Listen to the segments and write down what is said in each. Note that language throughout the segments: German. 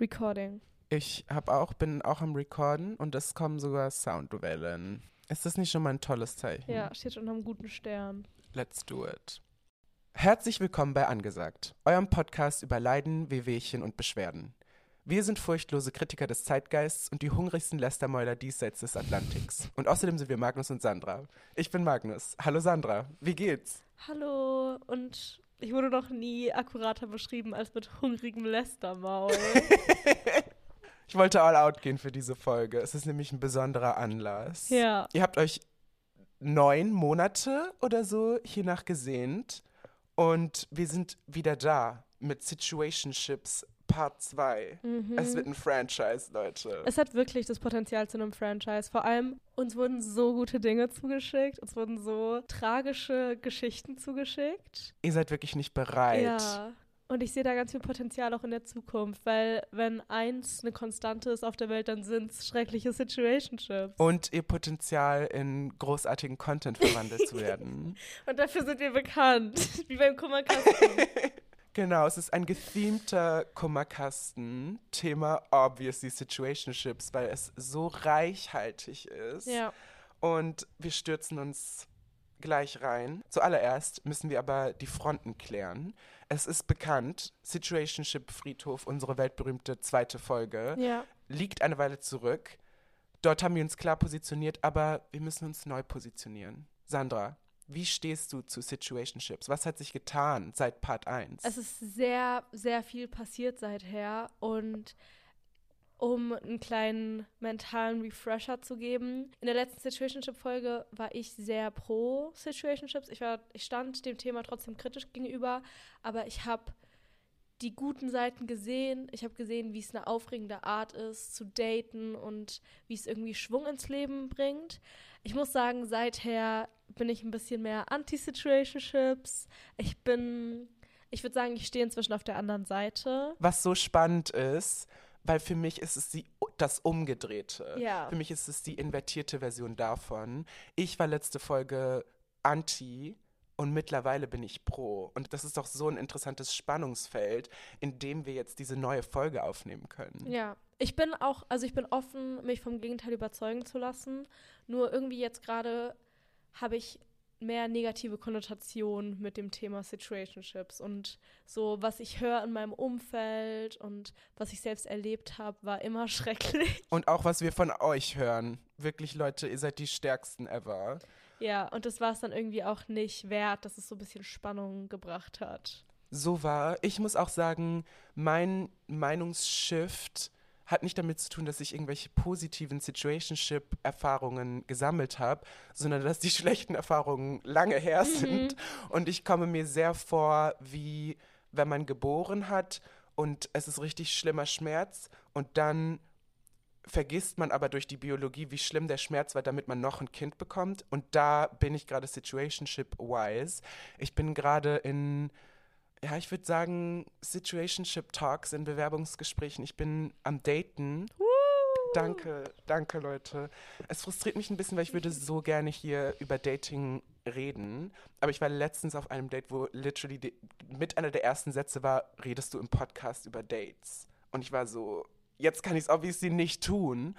Recording. Ich hab auch, bin auch am Recorden und es kommen sogar Soundwellen. Ist das nicht schon mal ein tolles Zeichen? Ja, steht unter einem guten Stern. Let's do it. Herzlich willkommen bei Angesagt, eurem Podcast über Leiden, Wehwehchen und Beschwerden. Wir sind furchtlose Kritiker des Zeitgeists und die hungrigsten Lästermäuler diesseits des Atlantiks. Und außerdem sind wir Magnus und Sandra. Ich bin Magnus. Hallo Sandra, wie geht's? Hallo und ich wurde noch nie akkurater beschrieben als mit hungrigem Lästermaul. Ich wollte all out gehen für diese Folge. Es ist nämlich ein besonderer Anlass. ja. Ihr habt euch neun Monate oder so hiernach gesehnt und wir sind wieder da mit Situationships Part 2. Mhm. Es wird ein Franchise, Leute. Es hat wirklich das Potenzial zu einem Franchise. Vor allem, uns wurden so gute Dinge zugeschickt. Uns wurden so tragische Geschichten zugeschickt. Ihr seid wirklich nicht bereit. Ja. Und ich sehe da ganz viel Potenzial auch in der Zukunft, weil wenn eins eine Konstante ist auf der Welt, dann sind es schreckliche Situationships. Und ihr Potenzial in großartigen Content verwandelt zu werden. Und dafür sind wir bekannt. Wie beim Kummerkasten. Genau, es ist ein gethemter Kummerkasten. Thema obviously Situationships, weil es so reichhaltig ist. ja. Und wir stürzen uns gleich rein. Zuallererst müssen wir aber die Fronten klären. Es ist bekannt, Situationship Friedhof, unsere weltberühmte zweite Folge, Ja. liegt eine Weile zurück. Dort haben wir uns klar positioniert, aber wir müssen uns neu positionieren. Sandra, wie stehst du zu Situationships? Was hat sich getan seit Part 1? Es ist sehr, sehr viel passiert seither und um einen kleinen mentalen Refresher zu geben. In der letzten Situationship-Folge war ich sehr pro Situationships. Ich, war, ich stand dem Thema trotzdem kritisch gegenüber, aber ich habe die guten Seiten gesehen. Ich habe gesehen, wie es eine aufregende Art ist, zu daten und wie es irgendwie Schwung ins Leben bringt. Ich muss sagen, seither bin ich ein bisschen mehr anti-Situationships. Ich bin, ich würde sagen, ich stehe inzwischen auf der anderen Seite. Was so spannend ist, weil für mich ist es die, das Umgedrehte. Ja. Für mich ist es die invertierte Version davon. Ich war letzte Folge anti und mittlerweile bin ich pro. Und das ist doch so ein interessantes Spannungsfeld, in dem wir jetzt diese neue Folge aufnehmen können. Ja, ich bin auch, also ich bin offen, mich vom Gegenteil überzeugen zu lassen. Nur irgendwie jetzt gerade habe ich mehr negative Konnotationen mit dem Thema Situationships und so, was ich höre in meinem Umfeld und was ich selbst erlebt habe, war immer schrecklich. Und auch was wir von euch hören. Wirklich, Leute, ihr seid die stärksten ever. Ja, und das war es dann irgendwie auch nicht wert, dass es so ein bisschen Spannung gebracht hat. So war. Ich muss auch sagen, mein Meinungsshift hat nicht damit zu tun, dass ich irgendwelche positiven Situationship-Erfahrungen gesammelt habe, sondern dass die schlechten Erfahrungen lange her sind. Und ich komme mir sehr vor, wie wenn man geboren hat und es ist richtig schlimmer Schmerz und dann vergisst man aber durch die Biologie, wie schlimm der Schmerz war, damit man noch ein Kind bekommt. Und da bin ich gerade situationship-wise. Ich bin gerade in, ja, ich würde sagen, situationship-Talks in Bewerbungsgesprächen. Ich bin am Daten. Danke, danke, Leute. Es frustriert mich ein bisschen, weil ich würde so gerne hier über Dating reden. Aber ich war letztens auf einem Date, wo literally mit einer der ersten Sätze war, redest du im Podcast über Dates? Und ich war so, jetzt kann ich es obviously nicht tun,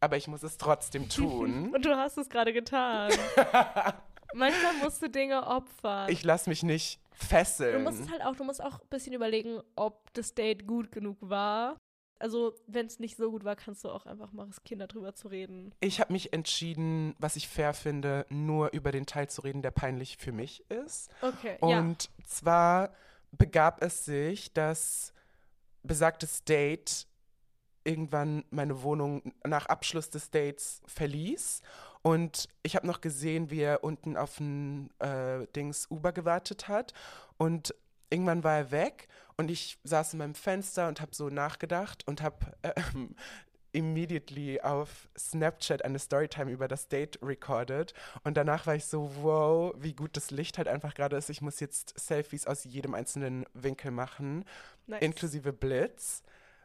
aber ich muss es trotzdem tun. Und du hast es gerade getan. Manchmal musst du Dinge opfern. ich lasse mich nicht Du fesseln. musst es halt auch, du musst auch ein bisschen überlegen, ob das Date gut genug war. Also, wenn es nicht so gut war, kannst du auch einfach mal riskieren, darüber zu reden. Ich habe mich entschieden, was ich fair finde, nur über den Teil zu reden, der peinlich für mich ist. Okay, ja. Und zwar begab es sich, dass besagtes Date irgendwann meine Wohnung nach Abschluss des Dates verließ. Und ich habe noch gesehen, wie er unten auf ein äh, Dings Uber gewartet hat. Und irgendwann war er weg und ich saß in meinem Fenster und habe so nachgedacht und habe ähm, immediately auf Snapchat eine Storytime über das Date recorded. Und danach war ich so, wow, wie gut das Licht halt einfach gerade ist. Ich muss jetzt Selfies aus jedem einzelnen Winkel machen, Nice. inklusive Blitz.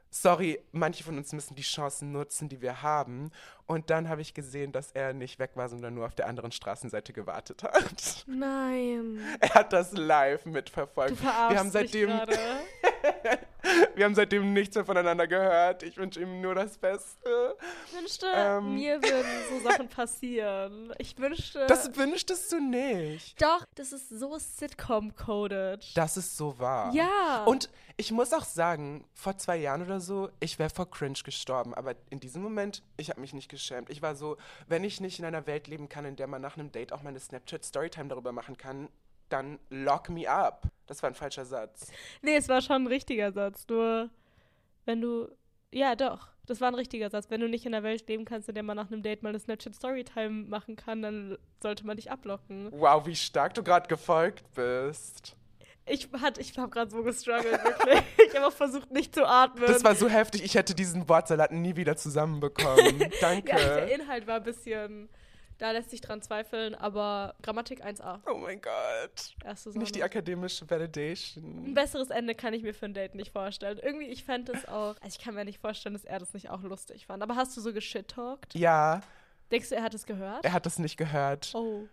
Sorry, manche von uns müssen die Chancen nutzen, die wir haben. Und dann habe ich gesehen, dass er nicht weg war, sondern nur auf der anderen Straßenseite gewartet hat. Nein. Er hat das live Du mitverfolgt. verarschst Wir haben seitdem, mich. Wir haben seitdem nichts mehr voneinander gehört. Ich wünsche ihm nur das Beste. Ich wünschte, Ähm. mir würden so Sachen passieren. Ich wünschte. Das wünschtest du nicht. doch, das ist so Sitcom-coded. Das ist so wahr. Ja. Und ich muss auch sagen, vor zwei Jahren oder so, ich wäre vor Cringe gestorben. Aber in diesem Moment, ich habe mich nicht geschämt. Ich war so, wenn ich nicht in einer Welt leben kann, in der man nach einem Date auch meine Snapchat-Storytime darüber machen kann, dann lock me up. Das war ein falscher Satz. Nee, es war schon ein richtiger Satz. Nur, wenn du. Ja, doch. Das war ein richtiger Satz. Wenn du nicht in einer Welt leben kannst, in der man nach einem Date mal eine Snapchat Storytime machen kann, dann sollte man dich ablocken. Wow, wie stark du gerade gefolgt bist. Ich, hat- ich habe gerade so gestruggelt, wirklich. ich habe auch versucht, nicht zu atmen. Das war so heftig, ich hätte diesen Wortsalat nie wieder zusammenbekommen. Danke. ja, der Inhalt war ein bisschen. Da lässt sich dran zweifeln, aber Grammatik 1a. oh mein Gott. Erste Nicht die akademische Ein Validation. besseres Ende kann ich mir für ein Date nicht vorstellen. Irgendwie, ich fände es auch. Also, ich kann mir nicht vorstellen, dass er das nicht auch lustig fand. Aber hast du so geschit-talkt? Ja, Denkst du, er hat es gehört? er hat das nicht gehört. Oh.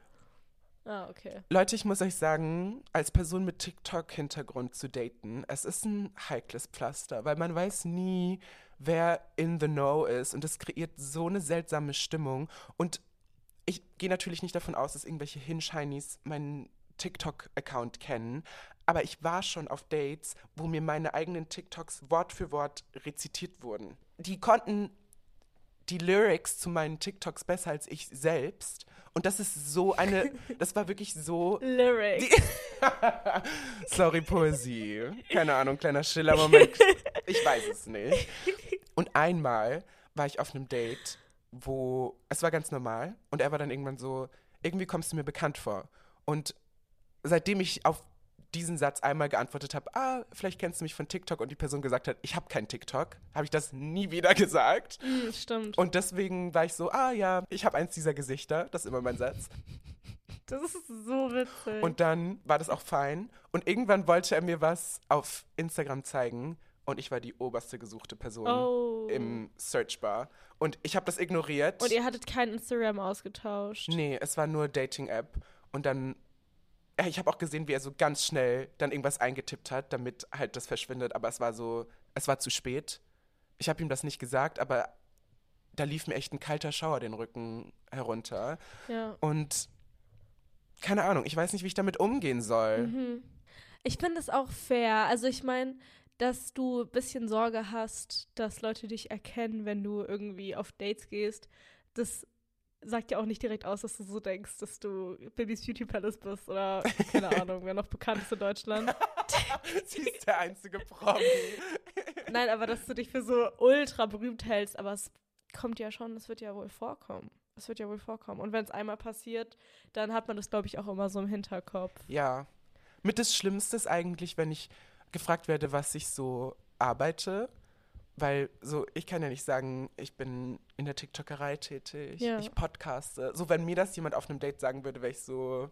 Ah, okay. Leute, ich muss euch sagen, als Person mit TikTok-Hintergrund zu daten, es ist ein heikles Pflaster, weil man weiß nie, wer in the know ist und es kreiert so eine seltsame Stimmung. Und ich gehe natürlich nicht davon aus, dass irgendwelche Hinshinies meinen TikTok-Account kennen, aber ich war schon auf Dates, wo mir meine eigenen TikToks Wort für Wort rezitiert wurden. Die konnten die Lyrics zu meinen TikToks besser als ich selbst. Und das ist so eine, das war wirklich so. Lyrics. Sorry, Poesie. Keine Ahnung, kleiner Schiller-Moment. Ich weiß es nicht. Und einmal war ich auf einem Date, wo es war ganz normal und er war dann irgendwann so, irgendwie kommst du mir bekannt vor. Und seitdem ich auf diesen Satz einmal geantwortet habe, ah, vielleicht kennst du mich von TikTok und die Person gesagt hat, ich habe kein TikTok, habe ich das nie wieder gesagt. Hm, stimmt. Und deswegen war ich so, ah ja, ich habe eins dieser Gesichter, das ist immer mein Satz. das ist so witzig. Und dann war das auch fein. Und irgendwann wollte er mir was auf Instagram zeigen und ich war die oberste gesuchte Person oh. im Searchbar. Und ich habe das ignoriert. Und ihr hattet kein Instagram ausgetauscht. nee, es war nur Dating-App. Und dann, ich habe auch gesehen, wie er so ganz schnell dann irgendwas eingetippt hat, damit halt das verschwindet. Aber es war so, es war zu spät. Ich habe ihm das nicht gesagt, aber da lief mir echt ein kalter Schauer den Rücken herunter. Ja. Und keine Ahnung, ich weiß nicht, wie ich damit umgehen soll. Mhm. Ich finde es auch fair. Also ich meine, dass du ein bisschen Sorge hast, dass Leute dich erkennen, wenn du irgendwie auf Dates gehst. Das sagt ja auch nicht direkt aus, dass du so denkst, dass du Bibis Beauty Palace bist oder keine Ahnung, wer noch bekannt ist in Deutschland. Sie ist der einzige Promi. Nein, aber dass du dich für so ultra berühmt hältst, aber es kommt ja schon, es wird ja wohl vorkommen. Es wird ja wohl vorkommen. Und wenn es einmal passiert, dann hat man das, glaube ich, auch immer so im Hinterkopf. Ja. Mit das Schlimmste ist eigentlich, wenn ich gefragt werde, was ich so arbeite. Weil so, ich kann ja nicht sagen, ich bin in der TikTokerei tätig, Ja. ich podcaste. So, wenn mir das jemand auf einem Date sagen würde, wäre ich so,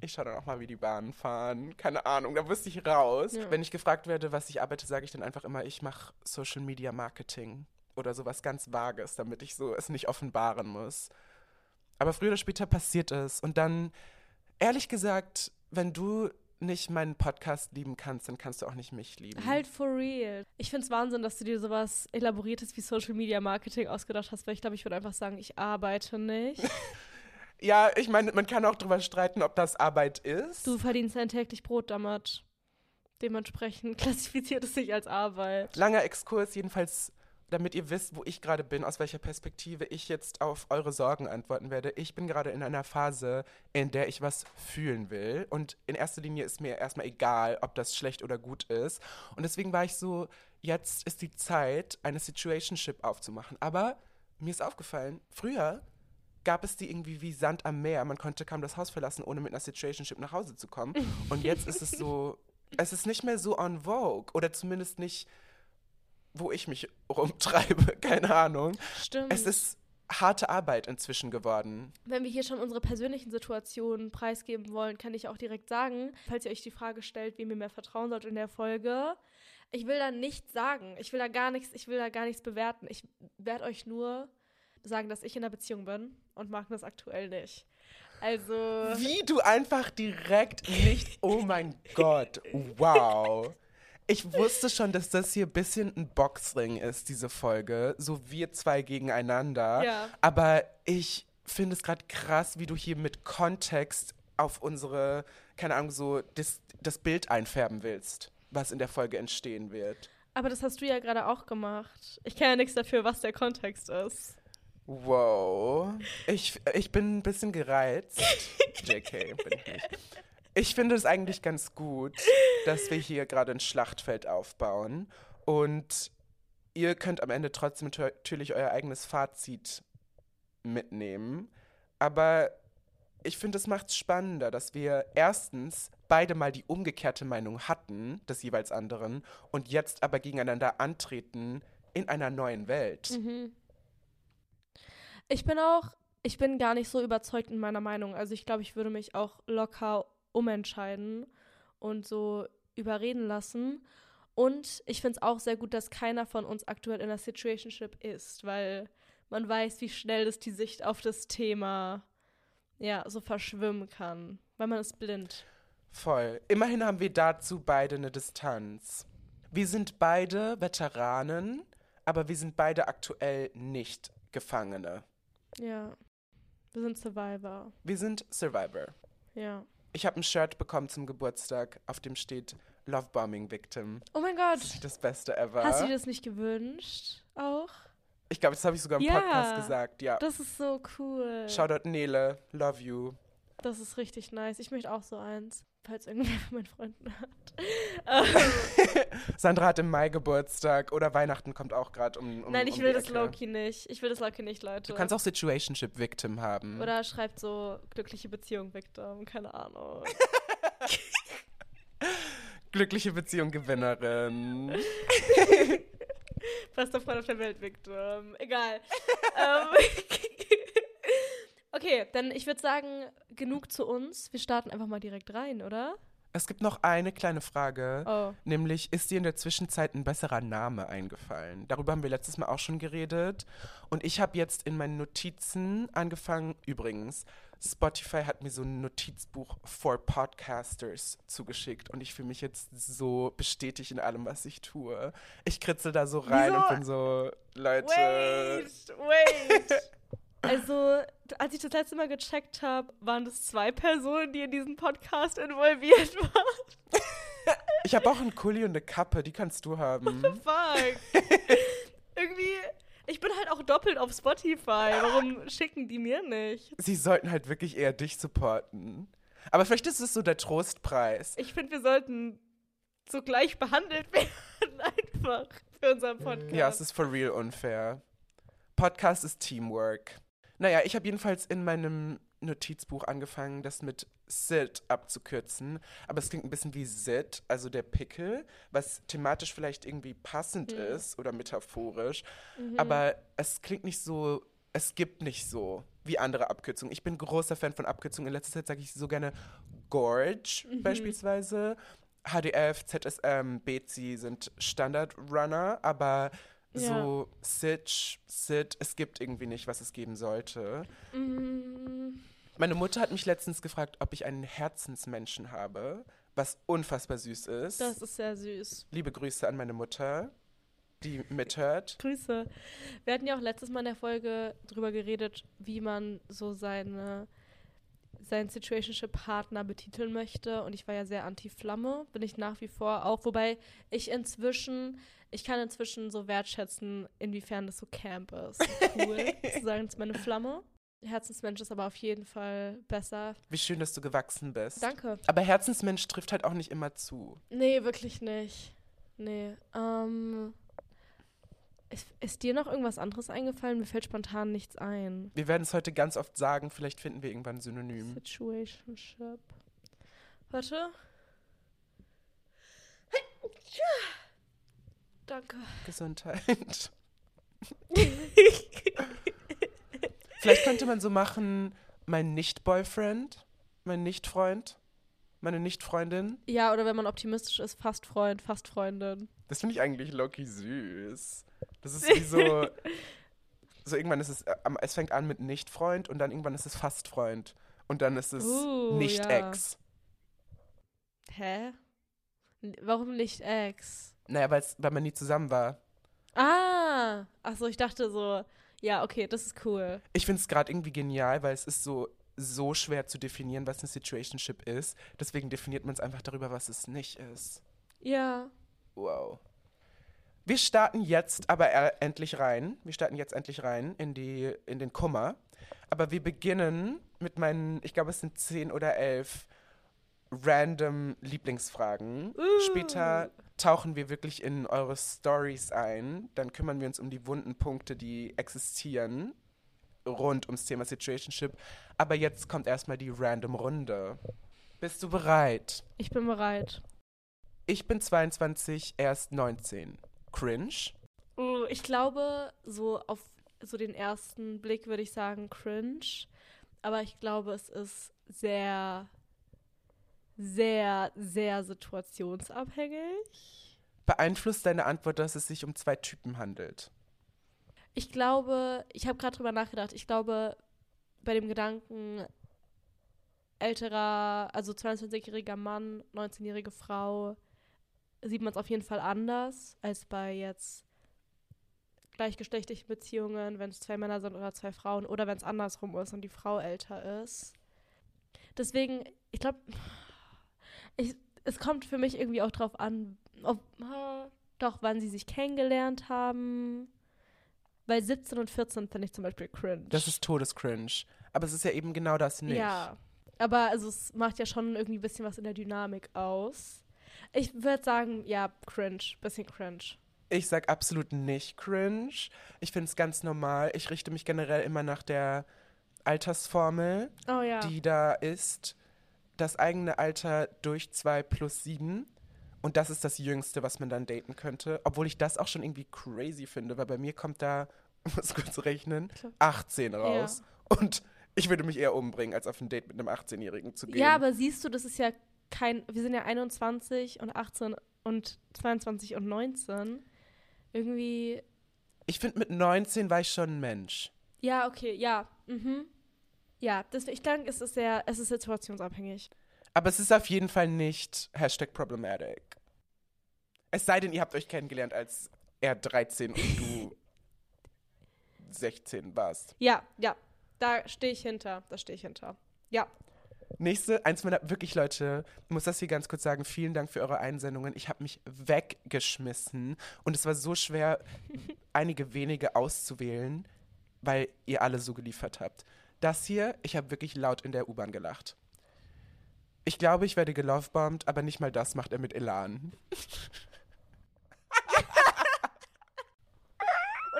ich schaue dann auch mal, wie die Bahnen fahren. Keine Ahnung, da wüsste ich raus. Ja. Wenn ich gefragt werde, was ich arbeite, sage ich dann einfach immer, ich mache Social Media Marketing oder sowas ganz Vages, damit ich so es nicht offenbaren muss. Aber früher oder später passiert es. Und dann, ehrlich gesagt, wenn du nicht meinen Podcast lieben kannst, dann kannst du auch nicht mich lieben. Halt for real. Ich finde es Wahnsinn, dass du dir sowas Elaboriertes wie Social Media Marketing ausgedacht hast, weil ich glaube, ich würde einfach sagen, ich arbeite nicht. Ja, ich meine, man kann auch drüber streiten, ob das Arbeit ist. Du verdienst dein täglich Brot damit. Dementsprechend klassifiziert es sich als Arbeit. Langer Exkurs, jedenfalls, damit ihr wisst, wo ich gerade bin, aus welcher Perspektive ich jetzt auf eure Sorgen antworten werde. Ich bin gerade in einer Phase, in der ich was fühlen will. Und in erster Linie ist mir erstmal egal, ob das schlecht oder gut ist. Und deswegen war ich so, jetzt ist die Zeit, eine Situationship aufzumachen. Aber mir ist aufgefallen, früher gab es die irgendwie wie Sand am Meer. Man konnte kaum das Haus verlassen, ohne mit einer Situationship nach Hause zu kommen. Und jetzt ist es so, es ist nicht mehr so on vogue. Oder zumindest nicht, wo ich mich rumtreibe. Keine Ahnung. Stimmt. Es ist harte Arbeit inzwischen geworden. Wenn wir hier schon unsere persönlichen Situationen preisgeben wollen, kann ich auch direkt sagen, falls ihr euch die Frage stellt, wem ihr mehr vertrauen sollt in der Folge, ich will da nichts sagen. Ich will da gar nichts, ich will da gar nichts bewerten. Ich werde euch nur sagen, dass ich in einer Beziehung bin und Magnus aktuell nicht. Also. Wie du einfach direkt nicht, oh mein Gott, wow. Ich wusste schon, dass das hier ein bisschen ein Boxring ist, diese Folge. So wir zwei gegeneinander. Ja. Aber ich finde es gerade krass, wie du hier mit Kontext auf unsere, keine Ahnung, so das, das Bild einfärben willst, was in der Folge entstehen wird. Aber das hast du ja gerade auch gemacht. Ich kann ja nichts dafür, was der Kontext ist. Wow. Ich, ich bin ein bisschen gereizt. JK, bin ich nicht. Ich finde es eigentlich ganz gut, dass wir hier gerade ein Schlachtfeld aufbauen. Und ihr könnt am Ende trotzdem natürlich euer eigenes Fazit mitnehmen. Aber ich finde, es macht es spannender, dass wir erstens beide mal die umgekehrte Meinung hatten, des jeweils anderen, und jetzt aber gegeneinander antreten in einer neuen Welt. Mhm. Ich bin auch, ich bin gar nicht so überzeugt in meiner Meinung. Also ich glaube, ich würde mich auch locker umentscheiden und so überreden lassen. Und ich finde es auch sehr gut, dass keiner von uns aktuell in einer Situationship ist, weil man weiß, wie schnell das die Sicht auf das Thema ja so verschwimmen kann, weil man ist blind. Voll. Immerhin haben wir dazu beide eine Distanz. Wir sind beide Veteranen, aber wir sind beide aktuell nicht Gefangene. Ja. Wir sind Survivor. Wir sind Survivor. Ja. Ich habe ein Shirt bekommen zum Geburtstag, auf dem steht Love Bombing Victim. Oh mein Gott. Das ist das Beste ever. Hast du dir das nicht gewünscht? Auch? ich glaube, das habe ich sogar im Ja. Podcast gesagt. Ja. Das ist so cool. Shoutout Nele, love you. Das ist richtig nice. Ich möchte auch so eins, falls irgendwer von meinen Freunden hat. Ähm, Sandra hat im Mai Geburtstag oder Weihnachten kommt auch gerade um, um Nein, ich um will das. Loki nicht. Ich will das Loki nicht, Leute. Du kannst auch Situationship Victim haben. Oder schreibt so glückliche Beziehung Victim, keine Ahnung. Glückliche Beziehung Gewinnerin. Bester Freund auf der Welt Victim. Egal. ähm, okay, dann ich würde sagen, genug zu uns. Wir starten einfach mal direkt rein, oder? Es gibt noch eine kleine Frage, Oh. nämlich ist dir in der Zwischenzeit ein besserer Name eingefallen? Darüber haben wir letztes Mal auch schon geredet. Und ich habe jetzt in meinen Notizen angefangen, übrigens, Spotify hat mir so ein Notizbuch for Podcasters zugeschickt und ich fühle mich jetzt so bestätigt in allem, was ich tue. Ich kritzel da so rein Wieso? und bin so, Leute. Wait, wait. Also, als ich das letzte Mal gecheckt habe, waren das zwei Personen, die in diesen Podcast involviert waren. Ich habe auch einen Kuli und eine Kappe, die kannst du haben. Fuck. Irgendwie, ich bin halt auch doppelt auf Spotify. Warum schicken die mir nicht? Sie sollten halt wirklich eher dich supporten. Aber vielleicht ist es so der Trostpreis. Ich finde, wir sollten so gleich behandelt werden, einfach für unseren Podcast. Ja, es ist for real unfair. Podcast ist Teamwork. Naja, ich habe jedenfalls in meinem Notizbuch angefangen, das mit Sid abzukürzen. Aber es klingt ein bisschen wie Sid, also der Pickel, was thematisch vielleicht irgendwie passend Mhm. ist oder metaphorisch. Mhm. Aber es klingt nicht so, es gibt nicht so wie andere Abkürzungen. Ich bin großer Fan von Abkürzungen. In letzter Zeit sage ich so gerne Gorge Mhm. beispielsweise. HDF, ZSM, BC sind Standard-Runner, aber so Sitch, Sit, es gibt irgendwie nicht, was es geben sollte. Mm, Meine Mutter hat mich letztens gefragt, ob ich einen Herzensmenschen habe, was unfassbar süß ist. das ist sehr süß. Liebe Grüße an meine Mutter, die mithört. Grüße. Wir hatten ja auch letztes Mal in der Folge drüber geredet, wie man so seine seinen Situationship-Partner betiteln möchte. Und ich war ja sehr anti-Flamme, bin ich nach wie vor auch. Wobei ich inzwischen, ich kann inzwischen so wertschätzen, inwiefern das so Camp ist. Cool, zu sagen, das ist meine Flamme. Herzensmensch ist aber auf jeden Fall besser. Wie schön, dass du gewachsen bist. Danke. Aber Herzensmensch trifft halt auch nicht immer zu. Nee, wirklich nicht. Nee. Ähm, ist, ist dir noch irgendwas anderes eingefallen? Mir fällt spontan nichts ein. Wir werden es heute ganz oft sagen, vielleicht finden wir irgendwann ein Synonym. Situationship. Warte. Danke. Gesundheit. Vielleicht könnte man so machen, mein Nicht-Boyfriend, mein Nicht-Freund, meine Nicht-Freundin. ja, oder wenn man optimistisch ist, fast Freund, fast Freundin. Das finde ich eigentlich Loki süß. Das ist wie so, so irgendwann ist es, äh, es fängt an mit Nicht-Freund und dann irgendwann ist es fast Freund. Und dann ist es Uh, Nicht-Ex. Hä? Warum nicht Ex? Naja, weil's, weil man nie zusammen war. Ah, achso, ich dachte so, ja, okay, das ist cool. Ich finde es gerade irgendwie genial, weil es ist so, so schwer zu definieren, was eine Situationship ist. Deswegen definiert man es einfach darüber, was es nicht ist. Ja. Wow. Wir starten jetzt aber endlich rein. Wir starten jetzt endlich rein in, die, in den Kummer. Aber wir beginnen mit meinen, ich glaube, es sind zehn oder elf random Lieblingsfragen. Uh. Später tauchen wir wirklich in eure Stories ein. Dann kümmern wir uns um die wunden Punkte, die existieren rund ums Thema Situationship. Aber jetzt kommt erstmal die random Runde. Bist du bereit? Ich bin bereit. Ich bin 22, erst 19. Cringe? Uh, ich glaube, so auf so den ersten Blick würde ich sagen cringe. Aber ich glaube, es ist sehr, sehr, sehr situationsabhängig. Beeinflusst deine Antwort, dass es sich um zwei Typen handelt? Ich glaube, ich habe gerade drüber nachgedacht. Ich glaube, bei dem Gedanken älterer, also 22-jähriger Mann, 19-jährige Frau, sieht man es auf jeden Fall anders als bei jetzt gleichgeschlechtlichen Beziehungen, wenn es zwei Männer sind oder zwei Frauen oder wenn es andersrum ist und die Frau älter ist. Deswegen, ich glaube, es kommt für mich irgendwie auch drauf an, ob, doch, wann sie sich kennengelernt haben. Weil 17 und 14 finde ich zum Beispiel cringe. Das ist todescringe. Aber es ist ja eben genau das nicht. Ja, aber also es macht ja schon irgendwie ein bisschen was in der Dynamik aus. Ich würde sagen, ja, cringe, bisschen cringe. Ich sag absolut nicht cringe. Ich finde es ganz normal. Ich richte mich generell immer nach der Altersformel, oh, ja. die da ist. Das eigene Alter durch 2 plus 7. Und das ist das Jüngste, was man dann daten könnte. Obwohl ich das auch schon irgendwie crazy finde, weil bei mir kommt da, muss kurz rechnen, 18 raus. Ja. Und ich würde mich eher umbringen, als auf ein Date mit einem 18-Jährigen zu gehen. Ja, aber siehst du, das ist ja kein, wir sind ja 21 und 18 und 22 und 19. Irgendwie. Ich finde, mit 19 war ich schon ein Mensch. Ja, okay, ja. Mhm. Ja, das, ich denke, es ist sehr, es ist situationsabhängig. Aber es ist auf jeden Fall nicht Hashtag problematic. Es sei denn, ihr habt euch kennengelernt, als er 13 und du 16 warst. Ja, ja. Da stehe ich hinter. Da stehe ich hinter. Ja. Nächste, eins meiner, wirklich Leute, muss das hier ganz kurz sagen, vielen Dank für eure Einsendungen. Ich habe mich weggeschmissen und es war so schwer, einige wenige auszuwählen, weil ihr alle so geliefert habt. Das hier, ich habe wirklich laut in der U-Bahn gelacht. Ich glaube, ich werde gelovebombt, aber nicht mal das macht er mit Elan.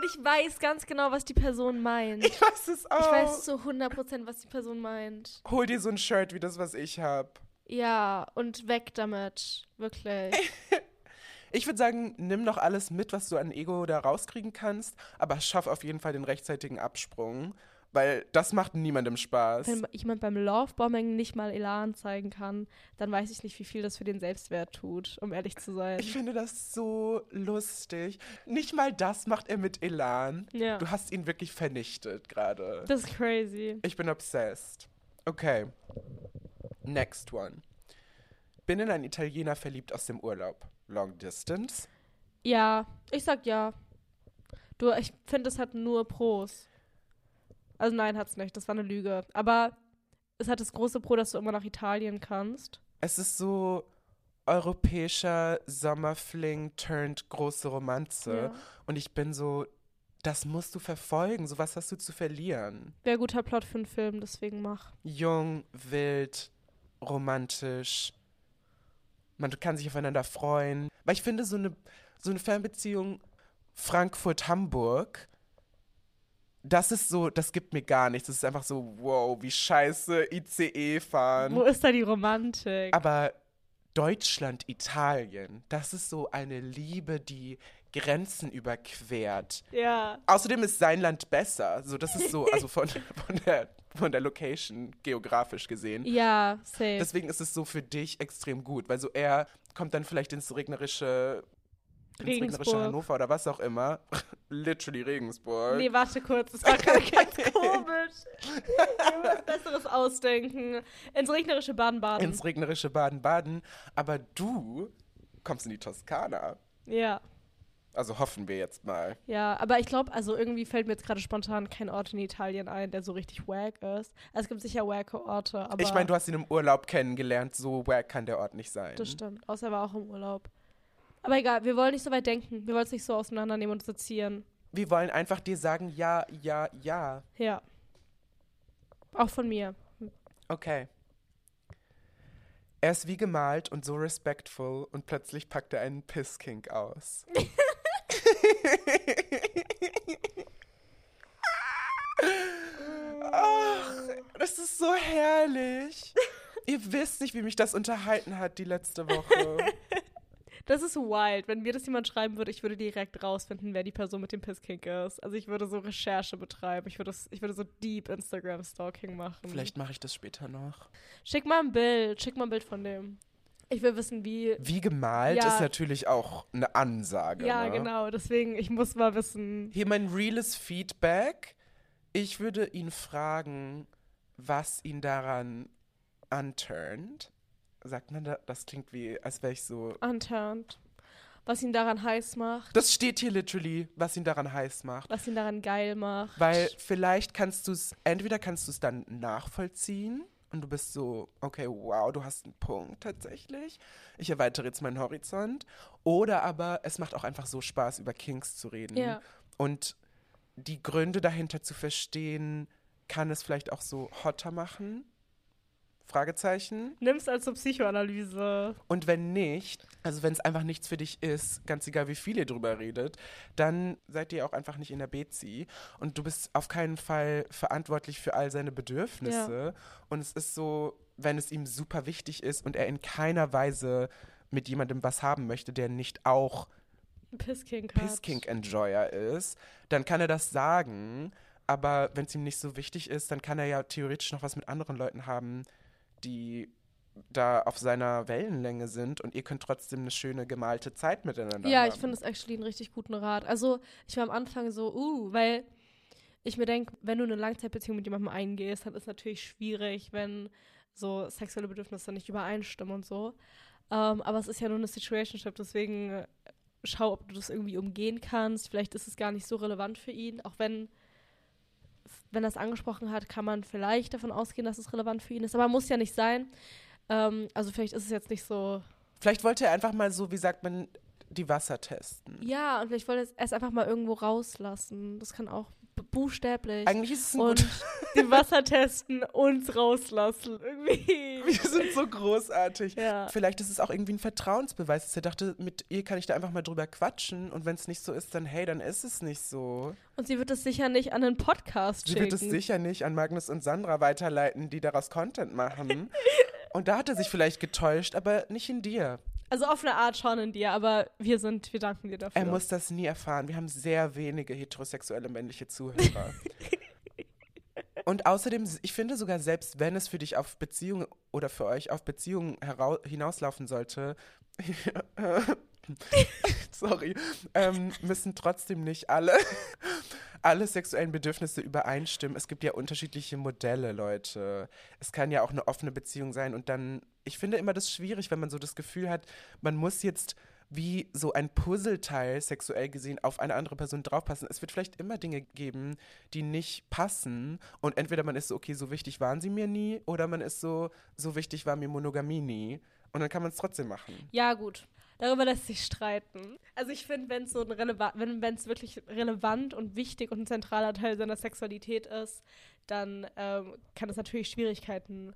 Und ich weiß ganz genau, was die Person meint. Ich weiß es auch. Ich weiß zu 100%, was die Person meint. Hol dir so ein Shirt wie das, was ich habe. Ja, und weg damit. Wirklich. ich würde sagen, nimm noch alles mit, was du an Ego da rauskriegen kannst, aber schaff auf jeden Fall den rechtzeitigen Absprung. Weil das macht niemandem Spaß. Wenn jemand beim Lovebombing nicht mal Elan zeigen kann, dann weiß ich nicht, wie viel das für den Selbstwert tut, um ehrlich zu sein. Ich finde das so lustig. Nicht mal das macht er mit Elan. Ja. Du hast ihn wirklich vernichtet gerade. Das ist crazy. Ich bin obsessed. Okay. Next one. Bin in einen Italiener verliebt aus dem Urlaub. Long Distance? Ja, ich sag ja. Du, ich finde, es hat nur Pros. Also nein, hat's nicht. Das war eine Lüge. Aber es hat das große Pro, dass du immer nach Italien kannst. Es ist so europäischer Sommerfling turned große Romanze. Ja. Und ich bin so, das musst du verfolgen. So was hast du zu verlieren. Wäre guter Plot für einen Film, deswegen mach. Jung, wild, romantisch. Man kann sich aufeinander freuen. Weil ich finde, so eine, so eine Fernbeziehung Frankfurt-Hamburg das ist so, das gibt mir gar nichts. Das ist einfach so, wow, wie scheiße ICE fahren. Wo ist da die Romantik? Aber Deutschland, Italien, das ist so eine Liebe, die Grenzen überquert. Ja. Außerdem ist sein Land besser. So, das ist so, also von, von, der, von der Location geografisch gesehen. Ja, safe. Deswegen ist es so für dich extrem gut, weil so er kommt dann vielleicht ins regnerische ins regnerische Hannover oder was auch immer. Literally Regensburg. Nee, warte kurz, das war gerade ganz komisch. Ich muss was Besseres ausdenken. Ins regnerische Baden-Baden. Ins regnerische Baden-Baden. Aber du kommst in die Toskana. Ja. Also hoffen wir jetzt mal. Ja, aber ich glaube, also irgendwie fällt mir jetzt gerade spontan kein Ort in Italien ein, der so richtig wack ist. Also es gibt sicher wacke Orte, aber. ich meine, du hast ihn im Urlaub kennengelernt, so wack kann der Ort nicht sein. Das stimmt, außer er war auch im Urlaub. Aber egal, wir wollen nicht so weit denken. Wir wollen es nicht so auseinandernehmen und sezieren. Wir wollen einfach dir sagen, ja, ja, ja. Ja. Auch von mir. Okay. Er ist wie gemalt und so respectful und plötzlich packt er einen Pisskink aus. Ach, das ist so herrlich. Ihr wisst nicht, wie mich das unterhalten hat die letzte Woche. Das ist wild. Wenn mir das jemand schreiben würde, ich würde direkt rausfinden, wer die Person mit dem Pisskink ist. Also ich würde so Recherche betreiben. Ich würde, ich würde so deep Instagram-Stalking machen. Vielleicht mache ich das später noch. Schick mal ein Bild. Schick mal ein Bild von dem. Ich will wissen, wie. Wie gemalt Ja. ist natürlich auch eine Ansage. Ja, ne? genau. Deswegen, ich muss mal wissen. Hier mein reales Feedback. Ich würde ihn fragen, was ihn daran unturnt. Sagt man da, das klingt wie, als wäre ich so. Unturned. Was ihn daran heiß macht. Das steht hier literally, was ihn daran heiß macht. Was ihn daran geil macht. Weil vielleicht kannst du es, entweder kannst du es dann nachvollziehen und du bist so, okay, wow, du hast einen Punkt tatsächlich. Ich erweitere jetzt meinen Horizont. Oder aber es macht auch einfach so Spaß, über Kings zu reden. Ja. Und die Gründe dahinter zu verstehen, kann es vielleicht auch so hotter machen? Fragezeichen. Nimm's als so Psychoanalyse. Und wenn nicht, also wenn es einfach nichts für dich ist, ganz egal wie viel ihr drüber redet, dann seid ihr auch einfach nicht in der Bezi. Und du bist auf keinen Fall verantwortlich für all seine Bedürfnisse. Und es ist so, wenn es ihm super wichtig ist und er in keiner Weise mit jemandem was haben möchte, der nicht auch. Pisskink-Enjoyer ist, dann kann er das sagen. Aber wenn es ihm nicht so wichtig ist, dann kann er ja theoretisch noch was mit anderen Leuten haben, die da auf seiner Wellenlänge sind und ihr könnt trotzdem eine schöne gemalte Zeit miteinander Ja, haben. ich finde das actually einen richtig guten Rat. Also, ich war am Anfang so, uh, weil ich mir denke, wenn du eine Langzeitbeziehung mit jemandem eingehst, dann ist natürlich schwierig, wenn so sexuelle Bedürfnisse nicht übereinstimmen und so. Ähm, aber es ist ja nur eine Situationship, deswegen äh, schau, ob du das irgendwie umgehen kannst. Vielleicht ist es gar nicht so relevant für ihn, auch wenn wenn er es angesprochen hat, kann man vielleicht davon ausgehen, dass es relevant für ihn ist. Aber muss ja nicht sein. Ähm, also vielleicht ist es jetzt nicht so Vielleicht wollte er einfach mal so, wie sagt man, die Wasser testen. Ja, und vielleicht wollte er es einfach mal irgendwo rauslassen. Das kann auch buchstäblich. Eigentlich ist es ein und gut. die Wasser testen, uns rauslassen. Irgendwie. Wir sind so großartig. Ja. Vielleicht ist es auch irgendwie ein Vertrauensbeweis, dass er dachte, mit ihr kann ich da einfach mal drüber quatschen und wenn es nicht so ist, dann hey, dann ist es nicht so. Und sie wird es sicher nicht an einen Podcast Sie schicken. wird es sicher nicht an Magnus und Sandra weiterleiten, die daraus Content machen. und da hat er sich vielleicht getäuscht, aber nicht in dir. Also auf eine Art schon in dir, aber wir sind, wir danken dir dafür. Er muss das nie erfahren. Wir haben sehr wenige heterosexuelle männliche Zuhörer. Und außerdem, ich finde sogar, selbst wenn es für dich auf Beziehungen oder für euch auf Beziehungen hinauslaufen sollte, sorry, ähm, müssen trotzdem nicht alle, alle sexuellen Bedürfnisse übereinstimmen. Es gibt ja unterschiedliche Modelle, Leute. Es kann ja auch eine offene Beziehung sein und dann, ich finde immer das schwierig, wenn man so das Gefühl hat, man muss jetzt wie so ein Puzzleteil sexuell gesehen auf eine andere Person draufpassen. Es wird vielleicht immer Dinge geben, die nicht passen und entweder man ist so, okay, so wichtig waren sie mir nie oder man ist so, so wichtig war mir Monogamie nie und dann kann man es trotzdem machen. Ja, gut. Darüber lässt sich streiten. Also ich finde, wenn es so ein relevant, wenn es wirklich relevant und wichtig und ein zentraler Teil seiner Sexualität ist, dann ähm, kann es natürlich Schwierigkeiten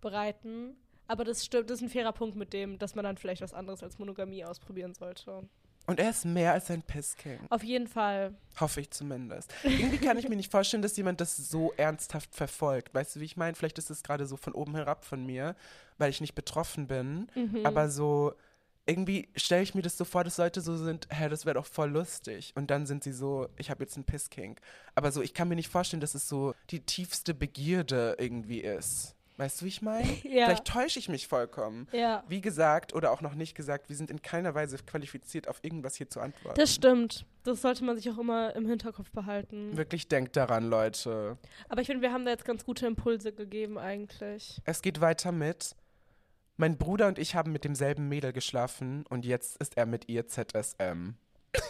bereiten. Aber das stimmt, das ist ein fairer Punkt mit dem, dass man dann vielleicht was anderes als Monogamie ausprobieren sollte. Und er ist mehr als ein Pissking. Auf jeden Fall. Hoffe ich zumindest. Irgendwie kann ich mir nicht vorstellen, dass jemand das so ernsthaft verfolgt. Weißt du, wie ich meine? Vielleicht ist es gerade so von oben herab von mir, weil ich nicht betroffen bin. Mhm. Aber so, irgendwie stelle ich mir das so vor, dass Leute so sind, hä, das wäre doch voll lustig. Und dann sind sie so, ich habe jetzt einen Pisskink. Aber so, ich kann mir nicht vorstellen, dass es so die tiefste Begierde irgendwie ist. Weißt du, wie ich meine? Ja. Vielleicht täusche ich mich vollkommen. Ja. Wie gesagt oder auch noch nicht gesagt, wir sind in keiner Weise qualifiziert, auf irgendwas hier zu antworten. Das stimmt. Das sollte man sich auch immer im Hinterkopf behalten. Wirklich denkt daran, Leute. Aber ich finde, wir haben da jetzt ganz gute Impulse gegeben eigentlich. Es geht weiter mit Mein Bruder und ich haben mit demselben Mädel geschlafen und jetzt ist er mit ihr ZSM.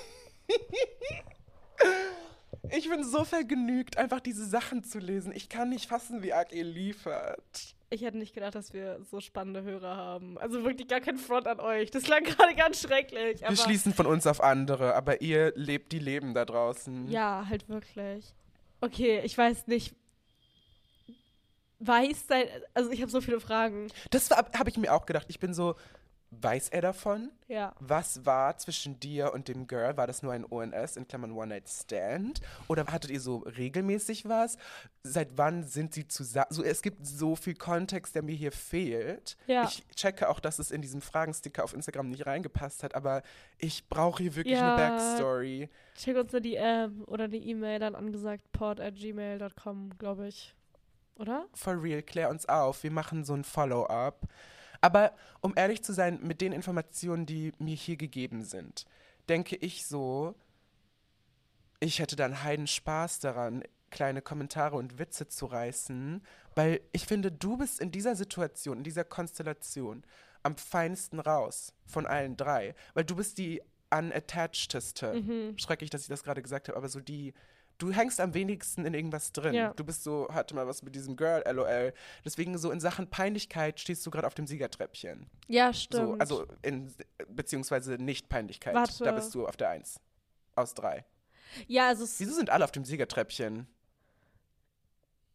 ich bin so vergnügt, einfach diese Sachen zu lesen. Ich kann nicht fassen, wie arg ihr liefert. Ich hätte nicht gedacht, dass wir so spannende Hörer haben. Also wirklich gar kein Front an euch. Das klang gerade ganz schrecklich. Wir schließen von uns auf andere, aber ihr lebt die Leben da draußen. Ja, halt wirklich. Okay, ich weiß nicht. Weiß sein. Also ich habe so viele Fragen. Das habe ich mir auch gedacht. Ich bin so, Weiß er davon? Ja. Was war zwischen dir und dem Girl? War das nur ein ONS in Klammern One Night Stand? Oder hattet ihr so regelmäßig was? Seit wann sind sie zusammen? So, es gibt so viel Kontext, der mir hier fehlt. Ja. Ich checke auch, dass es in diesem Fragensticker auf Instagram nicht reingepasst hat, aber ich brauche hier wirklich Ja. eine Backstory. Schick uns eine DM oder eine E-Mail dann angesagt pod at gmail.com, glaube ich. Oder? For real, klär uns auf. Wir machen so ein Follow-up. Aber um ehrlich zu sein, mit den Informationen, die mir hier gegeben sind, denke ich so, ich hätte dann heiden Spaß daran, kleine Kommentare und Witze zu reißen, weil ich finde, du bist in dieser Situation, in dieser Konstellation am feinsten raus von allen drei, weil du bist die unattachedeste. Mhm. Schrecklich, dass ich das gerade gesagt habe, aber so die, du hängst am wenigsten in irgendwas drin. Ja. Du bist so, hatte mal was mit diesem Girl, lol. Deswegen so in Sachen Peinlichkeit stehst du gerade auf dem Siegertreppchen. Ja, stimmt. So, also in, beziehungsweise nicht Peinlichkeit. Warte. Da bist du auf der Eins. Aus drei. ja, also es Wieso sind alle auf dem Siegertreppchen?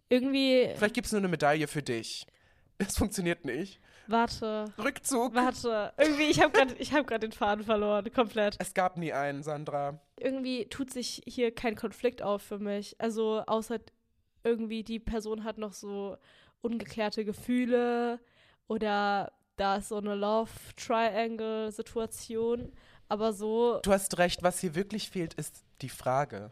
irgendwie. Vielleicht gibt es nur eine Medaille für dich. Es funktioniert nicht. Warte. Rückzug. Warte. Irgendwie, ich habe gerade hab grad den Faden verloren. Komplett. Es gab nie einen, Sandra. Irgendwie tut sich hier kein Konflikt auf für mich. Also, außer irgendwie die Person hat noch so ungeklärte Gefühle oder da ist so eine Love-Triangle-Situation. Aber so. Du hast recht, was hier wirklich fehlt, ist die Frage.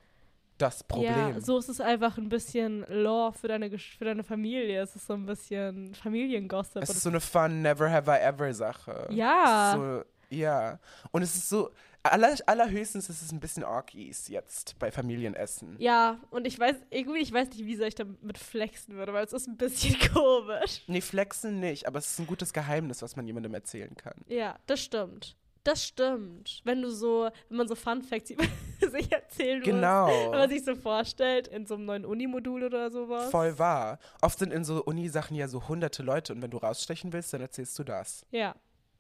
Das Problem. Ja, so ist es einfach ein bisschen Lore für deine, für deine Familie. Es ist so ein bisschen Familiengossip. Es ist so eine fun, never have I ever Sache. Ja. So, ja. Und es ist so, aller, allerhöchstens ist es ein bisschen Orkies jetzt bei Familienessen. ja, und ich weiß, irgendwie, ich weiß nicht, wie sehr ich damit flexen würde, weil es ist ein bisschen komisch. Nee, flexen nicht, aber es ist ein gutes Geheimnis, was man jemandem erzählen kann. Ja, das stimmt. Das stimmt. Wenn du so, wenn man so Fun Facts über sich erzählen muss. Wenn Genau. man sich so vorstellt, in so einem neuen Unimodul oder sowas. Voll wahr. Oft sind in so Uni-Sachen ja so hunderte Leute und wenn du rausstechen willst, dann erzählst du das. Ja.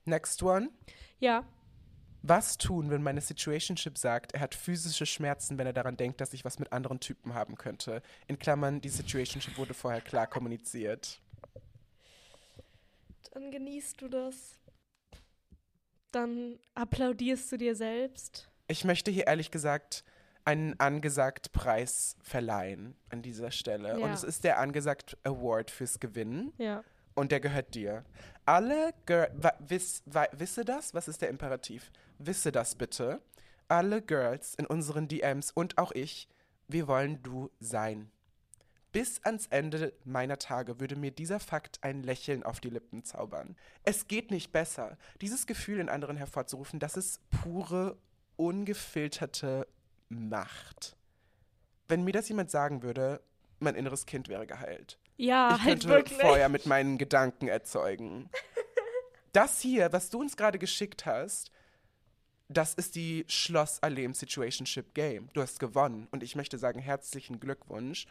Next one. Ja. Was tun, wenn meine Situationship sagt, er hat physische Schmerzen, wenn er daran denkt, dass ich was mit anderen Typen haben könnte? In Klammern, die Situationship wurde vorher klar kommuniziert. Dann genießt du das. Dann applaudierst du dir selbst. Ich möchte hier ehrlich gesagt einen angesagt Preis verleihen an dieser Stelle. Und Ja. es ist der angesagt Award fürs Gewinnen Ja. und der gehört dir. Alle Girl, wiss, wisse das? Was ist der Imperativ? Wisse das bitte. Alle Girls in unseren DMs und auch ich, wir wollen du sein. Bis ans Ende meiner Tage würde mir dieser Fakt ein Lächeln auf die Lippen zaubern. Es geht nicht besser. Dieses Gefühl in anderen hervorzurufen, das ist pure, ungefilterte Macht. Wenn mir das jemand sagen würde, mein inneres Kind wäre geheilt. Ja, ich halt könnte wirklich. Feuer mit meinen Gedanken erzeugen. das hier, was du uns gerade geschickt hast, das ist die Schloss Alem Situationship Game. Du hast gewonnen und ich möchte sagen, herzlichen Glückwunsch.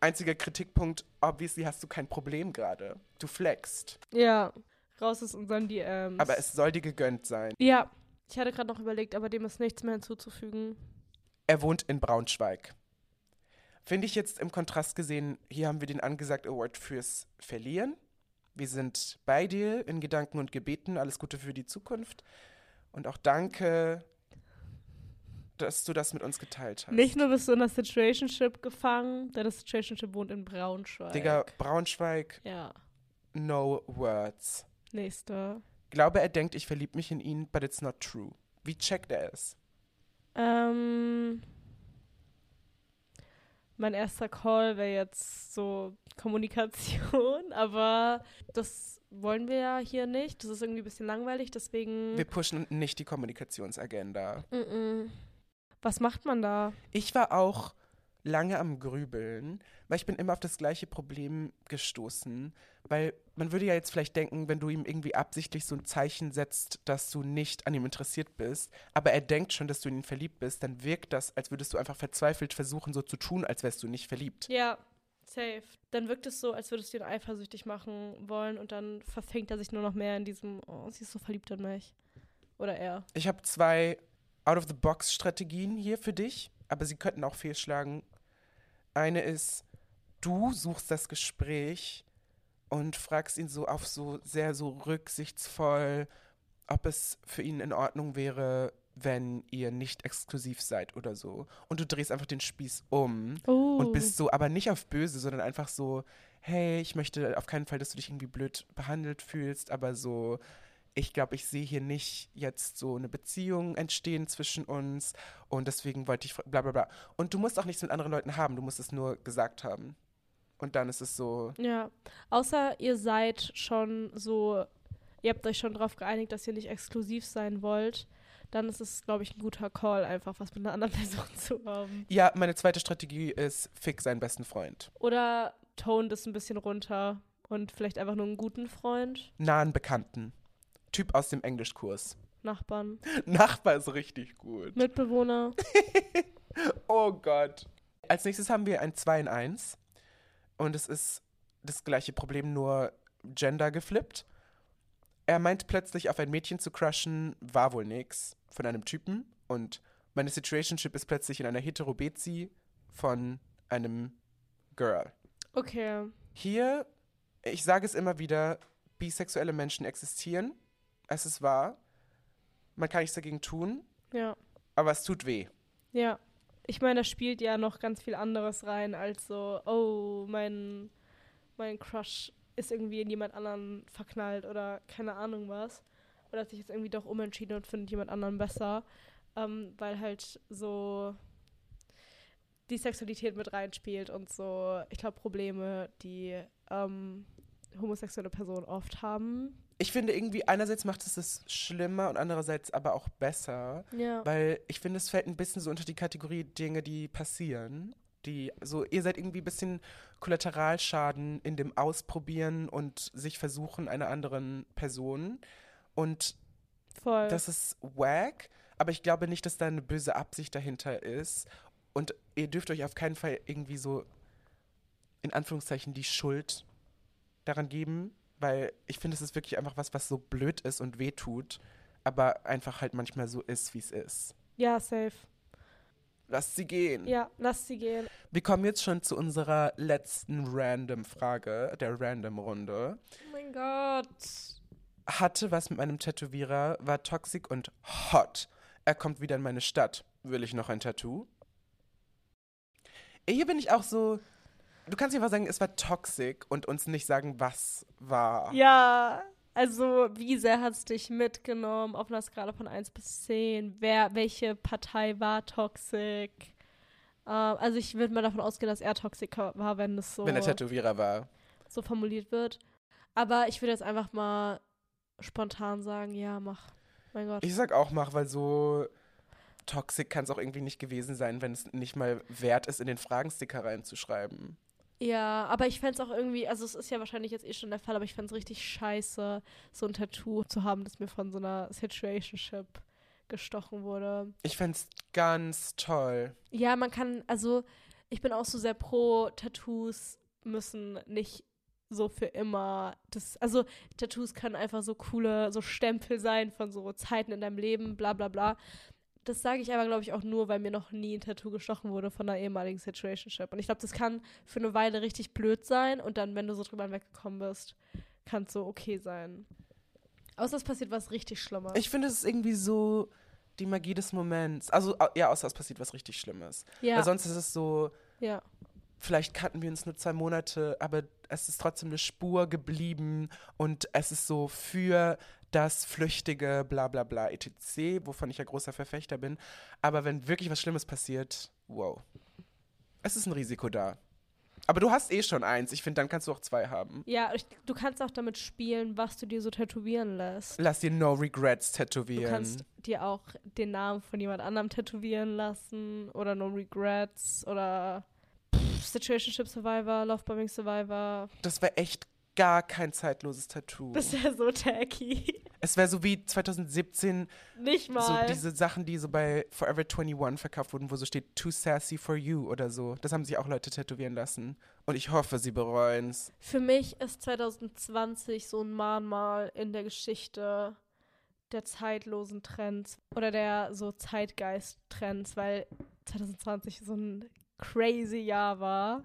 Einziger Kritikpunkt, obviously hast du kein Problem gerade. Du flexst. Ja. Raus aus unseren DMs. Aber es soll dir gegönnt sein. Ja. Ich hatte gerade noch überlegt, aber dem ist nichts mehr hinzuzufügen. Er wohnt in Braunschweig. Finde ich jetzt im Kontrast gesehen, hier haben wir den angesagt Award fürs Verlieren. Wir sind bei dir in Gedanken und Gebeten. Alles Gute für die Zukunft. Und auch danke, dass du das mit uns geteilt hast. Nicht nur bist du in der Situationship gefangen, deine Situationship wohnt in Braunschweig. Digga, Braunschweig, Ja. no words. Nächster. Glaube, er denkt, ich verlieb mich in ihn, but it's not true. Wie checkt er es? Ähm, mein erster Call wäre jetzt so Kommunikation, aber das wollen wir ja hier nicht. Das ist irgendwie ein bisschen langweilig, deswegen. Wir pushen nicht die Kommunikationsagenda. Mm-mm. Was macht man da? Ich war auch lange am Grübeln, weil ich bin immer auf das gleiche Problem gestoßen. Weil man würde ja jetzt vielleicht denken, wenn du ihm irgendwie absichtlich so ein Zeichen setzt, dass du nicht an ihm interessiert bist, aber er denkt schon, dass du in ihn verliebt bist, dann wirkt das, als würdest du einfach verzweifelt versuchen, so zu tun, als wärst du nicht verliebt. Ja, safe. Dann wirkt es so, als würdest du ihn eifersüchtig machen wollen und dann verfängt er sich nur noch mehr in diesem, oh, sie ist so verliebt in mich. Oder er. Ich habe zwei Out-of-the-Box-Strategien hier für dich, aber sie könnten auch fehlschlagen. Eine ist, du suchst das Gespräch und fragst ihn so auf so sehr so rücksichtsvoll, ob es für ihn in Ordnung wäre, wenn ihr nicht exklusiv seid oder so. Und du drehst einfach den Spieß um Oh. und bist so, aber nicht auf böse, sondern einfach so, hey, ich möchte auf keinen Fall, dass du dich irgendwie blöd behandelt fühlst, aber so, ich glaube, ich sehe hier nicht jetzt so eine Beziehung entstehen zwischen uns und deswegen wollte ich bla bla bla. Und du musst auch nichts mit anderen Leuten haben, du musst es nur gesagt haben. Und dann ist es so, Ja. Außer ihr seid schon so, ihr habt euch schon darauf geeinigt, dass ihr nicht exklusiv sein wollt, dann ist es, glaube ich, ein guter Call, einfach was mit einer anderen Person zu haben. ja, meine zweite Strategie ist, fick seinen besten Freund. Oder tone das ein bisschen runter und vielleicht einfach nur einen guten Freund, Nahen Bekannten. Typ aus dem Englischkurs. Nachbarn, Nachbar ist richtig gut. Mitbewohner. Oh Gott. Als nächstes haben wir ein 2 in 1. Und es ist das gleiche Problem, nur Gender geflippt. Er meint plötzlich auf ein Mädchen zu crushen, war wohl nix, von einem Typen. Und meine Situationship ist plötzlich in einer Hetero-Bezi von einem Girl. Okay. Hier, ich sage es immer wieder, bisexuelle Menschen existieren. Es ist wahr. Man kann nichts dagegen tun, Ja. aber es tut weh. Ja. Ich meine, da spielt ja noch ganz viel anderes rein, als so, oh, mein, mein Crush ist irgendwie in jemand anderen verknallt oder keine Ahnung was. Oder hat sich jetzt irgendwie doch umentschieden und findet jemand anderen besser. Ähm, weil halt so die Sexualität mit reinspielt und so, ich glaube, Probleme, die ähm, homosexuelle Personen oft haben. Ich finde irgendwie, einerseits macht es es schlimmer und andererseits aber auch besser, Ja. weil ich finde, es fällt ein bisschen so unter die Kategorie Dinge, die passieren. Die, so, ihr seid irgendwie ein bisschen Kollateralschaden in dem Ausprobieren und sich versuchen einer anderen Person. Und Voll. das ist wack, aber ich glaube nicht, dass da eine böse Absicht dahinter ist. Und ihr dürft euch auf keinen Fall irgendwie so in Anführungszeichen die Schuld daran geben, weil ich finde, es ist wirklich einfach was, was so blöd ist und wehtut, aber einfach halt manchmal so ist, wie es ist. ja, safe. Lasst sie gehen. Ja, lass sie gehen. Wir kommen jetzt schon zu unserer letzten Random-Frage, der Random-Runde. Oh mein Gott. Hatte was mit meinem Tätowierer, war toxisch und hot. Er kommt wieder in meine Stadt. Will ich noch ein Tattoo? Hier bin ich auch so. Du kannst einfach sagen, es war toxisch und uns nicht sagen, was war. Ja, also wie sehr hat es dich mitgenommen auf einer Skala von 1 bis 10? Wer, welche Partei war toxisch? Ähm, also ich würde mal davon ausgehen, dass er toxisch war, wenn das so, Wenn der Tätowierer war. so formuliert wird. Aber ich würde jetzt einfach mal spontan sagen, ja, mach. Mein Gott. Ich sag auch, mach, weil so toxisch kann es auch irgendwie nicht gewesen sein, wenn es nicht mal wert ist, in den Fragensticker reinzuschreiben. Ja, aber ich fände es auch irgendwie, also es ist ja wahrscheinlich jetzt eh schon der Fall, aber ich fände es richtig scheiße, so ein Tattoo zu haben, das mir von so einer Situationship gestochen wurde. Ich fänd's ganz toll. Ja, man kann, also ich bin auch so sehr pro Tattoos müssen nicht so für immer das, also Tattoos können einfach so coole, so Stempel sein von so Zeiten in deinem Leben, bla bla bla. Das sage ich aber, glaube ich, auch nur, weil mir noch nie ein Tattoo gestochen wurde von einer ehemaligen Situationship. Und ich glaube, das kann für eine Weile richtig blöd sein und dann, wenn du so drüber weggekommen bist, kann es so okay sein. Außer es passiert was richtig Schlimmes. Ich finde, es ist irgendwie so die Magie des Moments. Also, ja, außer es passiert was richtig Schlimmes. ja, Weil sonst ist es so, ja. vielleicht kannten wir uns nur zwei Monate, aber es ist trotzdem eine Spur geblieben und es ist so für das flüchtige bla bla bla etc., wovon ich ja großer Verfechter bin. Aber wenn wirklich was Schlimmes passiert, wow. Es ist ein Risiko da. Aber du hast eh schon eins. Ich finde, dann kannst du auch zwei haben. Ja, ich, du kannst auch damit spielen, was du dir so tätowieren lässt. Lass dir No Regrets Du tätowieren. kannst dir auch den Namen von jemand anderem tätowieren lassen oder No Regrets oder Situationship Survivor, Lovebombing Survivor. das wäre echt gar kein zeitloses Tattoo. Das wäre so tacky. Es wäre so wie 2017 Nicht so mal. diese Sachen, die so bei Forever 21 verkauft wurden, wo so steht Too sassy for you oder so. Das haben sich auch Leute tätowieren lassen. Und ich hoffe, sie bereuen Für mich ist 2020 so ein Mahnmal in der Geschichte der zeitlosen Trends oder der so Zeitgeist-Trends, weil 2020 so ein crazy Jahr war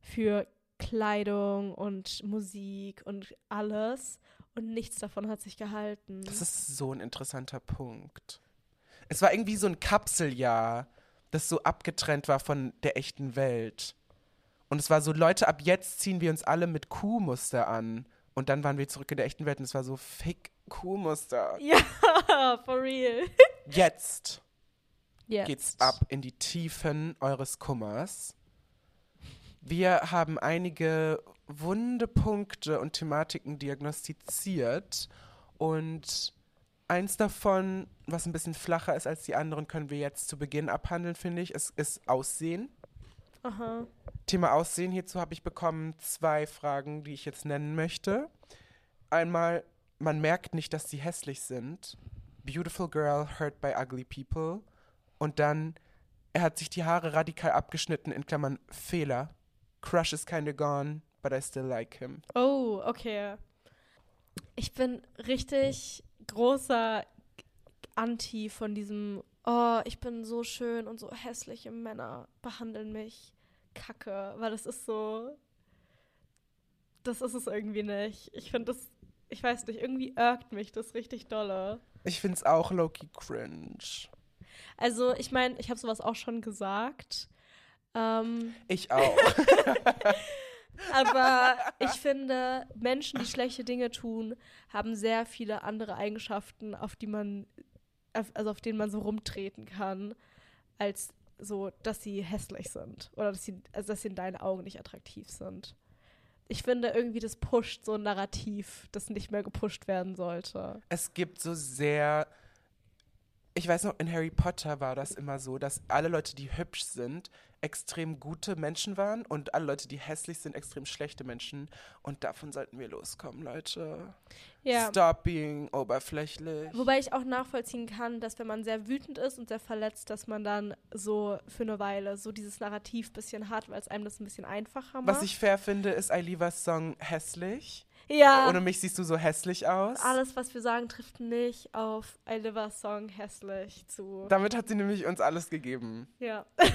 für Kleidung und Musik und alles und nichts davon hat sich gehalten. Das ist so ein interessanter Punkt. Es war irgendwie so ein Kapseljahr, das so abgetrennt war von der echten Welt. Und es war so, Leute, ab jetzt ziehen wir uns alle mit Kuhmuster an. Und dann waren wir zurück in der echten Welt und es war so, fick Kuhmuster. ja, for real. Jetzt Jetzt. geht's ab in die Tiefen eures Kummers. Wir haben einige wunde Punkte und Thematiken diagnostiziert und eins davon, was ein bisschen flacher ist als die anderen, können wir jetzt zu Beginn abhandeln, finde ich. Es ist Aussehen. Aha. Thema Aussehen. Hierzu habe ich bekommen zwei Fragen, die ich jetzt nennen möchte. Einmal, man merkt nicht, dass sie hässlich sind. Beautiful girl hurt by ugly people. Und dann, er hat sich die Haare radikal abgeschnitten, in Klammern Fehler. Crush is kinda gone, but I still like him. Oh, okay. Ich bin richtig großer Anti von diesem, oh, ich bin so schön und so hässliche Männer behandeln mich kacke, weil das ist so, das ist es irgendwie nicht. Ich finde das, ich weiß nicht, irgendwie irgt mich das richtig dolle. Ich find's auch Loki cringe. Also, ich meine, ich habe sowas auch schon gesagt. Ähm, Ich auch. Aber ich finde, Menschen, die schlechte Dinge tun, haben sehr viele andere Eigenschaften, auf die man, also auf denen man so rumtreten kann, als so, dass sie hässlich sind. Oder dass sie, also dass sie in deinen Augen nicht attraktiv sind. Ich finde irgendwie, das pusht so ein Narrativ, das nicht mehr gepusht werden sollte. es gibt so sehr. Ich weiß noch, in Harry Potter war das immer so, dass alle Leute, die hübsch sind, extrem gute Menschen waren und alle Leute, die hässlich sind, extrem schlechte Menschen. Und davon sollten wir loskommen, Leute. Ja. Stop being oberflächlich. Wobei ich auch nachvollziehen kann, dass wenn man sehr wütend ist und sehr verletzt, dass man dann so für eine Weile so dieses Narrativ bisschen hat, weil es einem das ein bisschen einfacher macht. Was ich fair finde, ist Ailivas Song hässlich. Ja, Ohne mich siehst du so hässlich aus. alles, was wir sagen, trifft nicht auf I Live a Song hässlich zu. Damit hat sie nämlich uns alles gegeben. ja.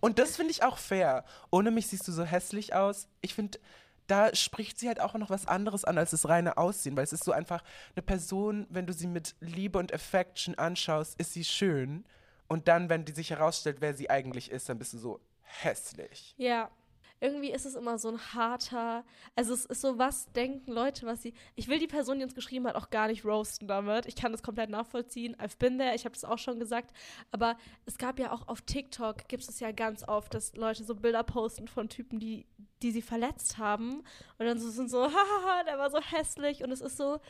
Und das finde ich auch fair. Ohne mich siehst du so hässlich aus. Ich finde, da spricht sie halt auch noch was anderes an als das reine Aussehen, weil es ist so einfach eine Person, wenn du sie mit Liebe und Affection anschaust, ist sie schön. Und dann, wenn die sich herausstellt, wer sie eigentlich ist, dann bist du so hässlich. Ja. Irgendwie ist es immer so ein harter, also es ist so, was denken Leute, was sie, ich will die Person, die uns geschrieben hat, auch gar nicht roasten damit. Ich kann das komplett nachvollziehen. I've been there, ich habe das auch schon gesagt. Aber es gab ja auch auf TikTok, gibt es ja ganz oft, dass Leute so Bilder posten von Typen, die, die sie verletzt haben. Und dann so sind so, hahaha, der war so hässlich. Und es ist so,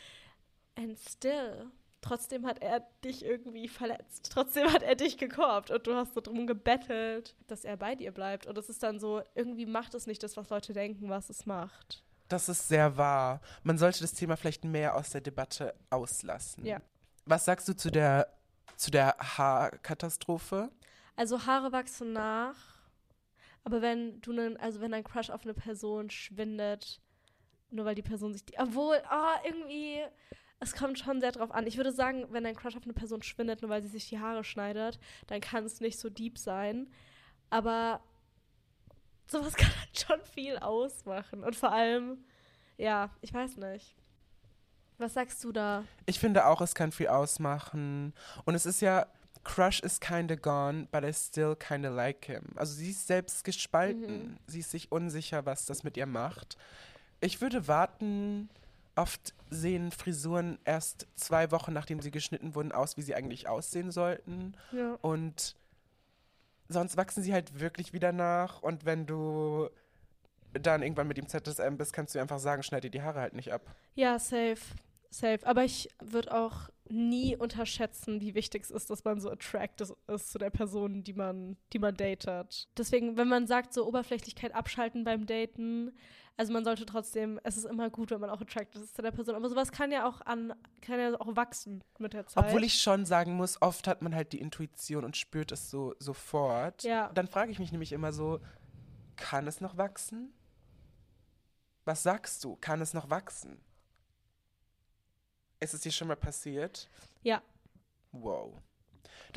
and still. Trotzdem hat er dich irgendwie verletzt. Trotzdem hat er dich gekorbt und du hast so drum gebettelt, dass er bei dir bleibt. Und es ist dann so, irgendwie macht es nicht das, was Leute denken, was es macht. Das ist sehr wahr. Man sollte das Thema vielleicht mehr aus der Debatte auslassen. Ja. Was sagst du zu der, zu der Haarkatastrophe? Also Haare wachsen nach, aber wenn du einen, also wenn dein Crush auf eine Person schwindet, nur weil die Person sich die, obwohl, ah, irgendwie, es kommt schon sehr drauf an. Ich würde sagen, wenn dein Crush auf eine Person schwindet, nur weil sie sich die Haare schneidet, dann kann es nicht so deep sein. Aber sowas kann halt schon viel ausmachen. Und vor allem, ja, ich weiß nicht. Was sagst du da? Ich finde auch, es kann viel ausmachen. Und es ist ja, Crush is kinda gone, but I still kinda like him. Also sie ist selbst gespalten. Mhm. Sie ist sich unsicher, was das mit ihr macht. Ich würde warten. Oft sehen Frisuren erst zwei Wochen, nachdem sie geschnitten wurden, aus, wie sie eigentlich aussehen sollten. Ja. Und sonst wachsen sie halt wirklich wieder nach. Und wenn du dann irgendwann mit dem ZSM bist, kannst du einfach sagen, schneid dir die Haare halt nicht ab. Ja, safe. Safe. Aber ich würde auch nie unterschätzen, wie wichtig es ist, dass man so attracted ist zu der Person, die man, die man datet. Deswegen, wenn man sagt, so Oberflächlichkeit abschalten beim Daten, also man sollte trotzdem, es ist immer gut, wenn man auch attracted ist zu der Person. Aber sowas kann ja auch an, kann ja auch wachsen mit der Zeit. Obwohl ich schon sagen muss, oft hat man halt die Intuition und spürt es so sofort. Ja. Dann frage ich mich nämlich immer so, kann es noch wachsen? Was sagst du? Kann es noch wachsen? Ist es dir schon mal passiert? Ja. Wow.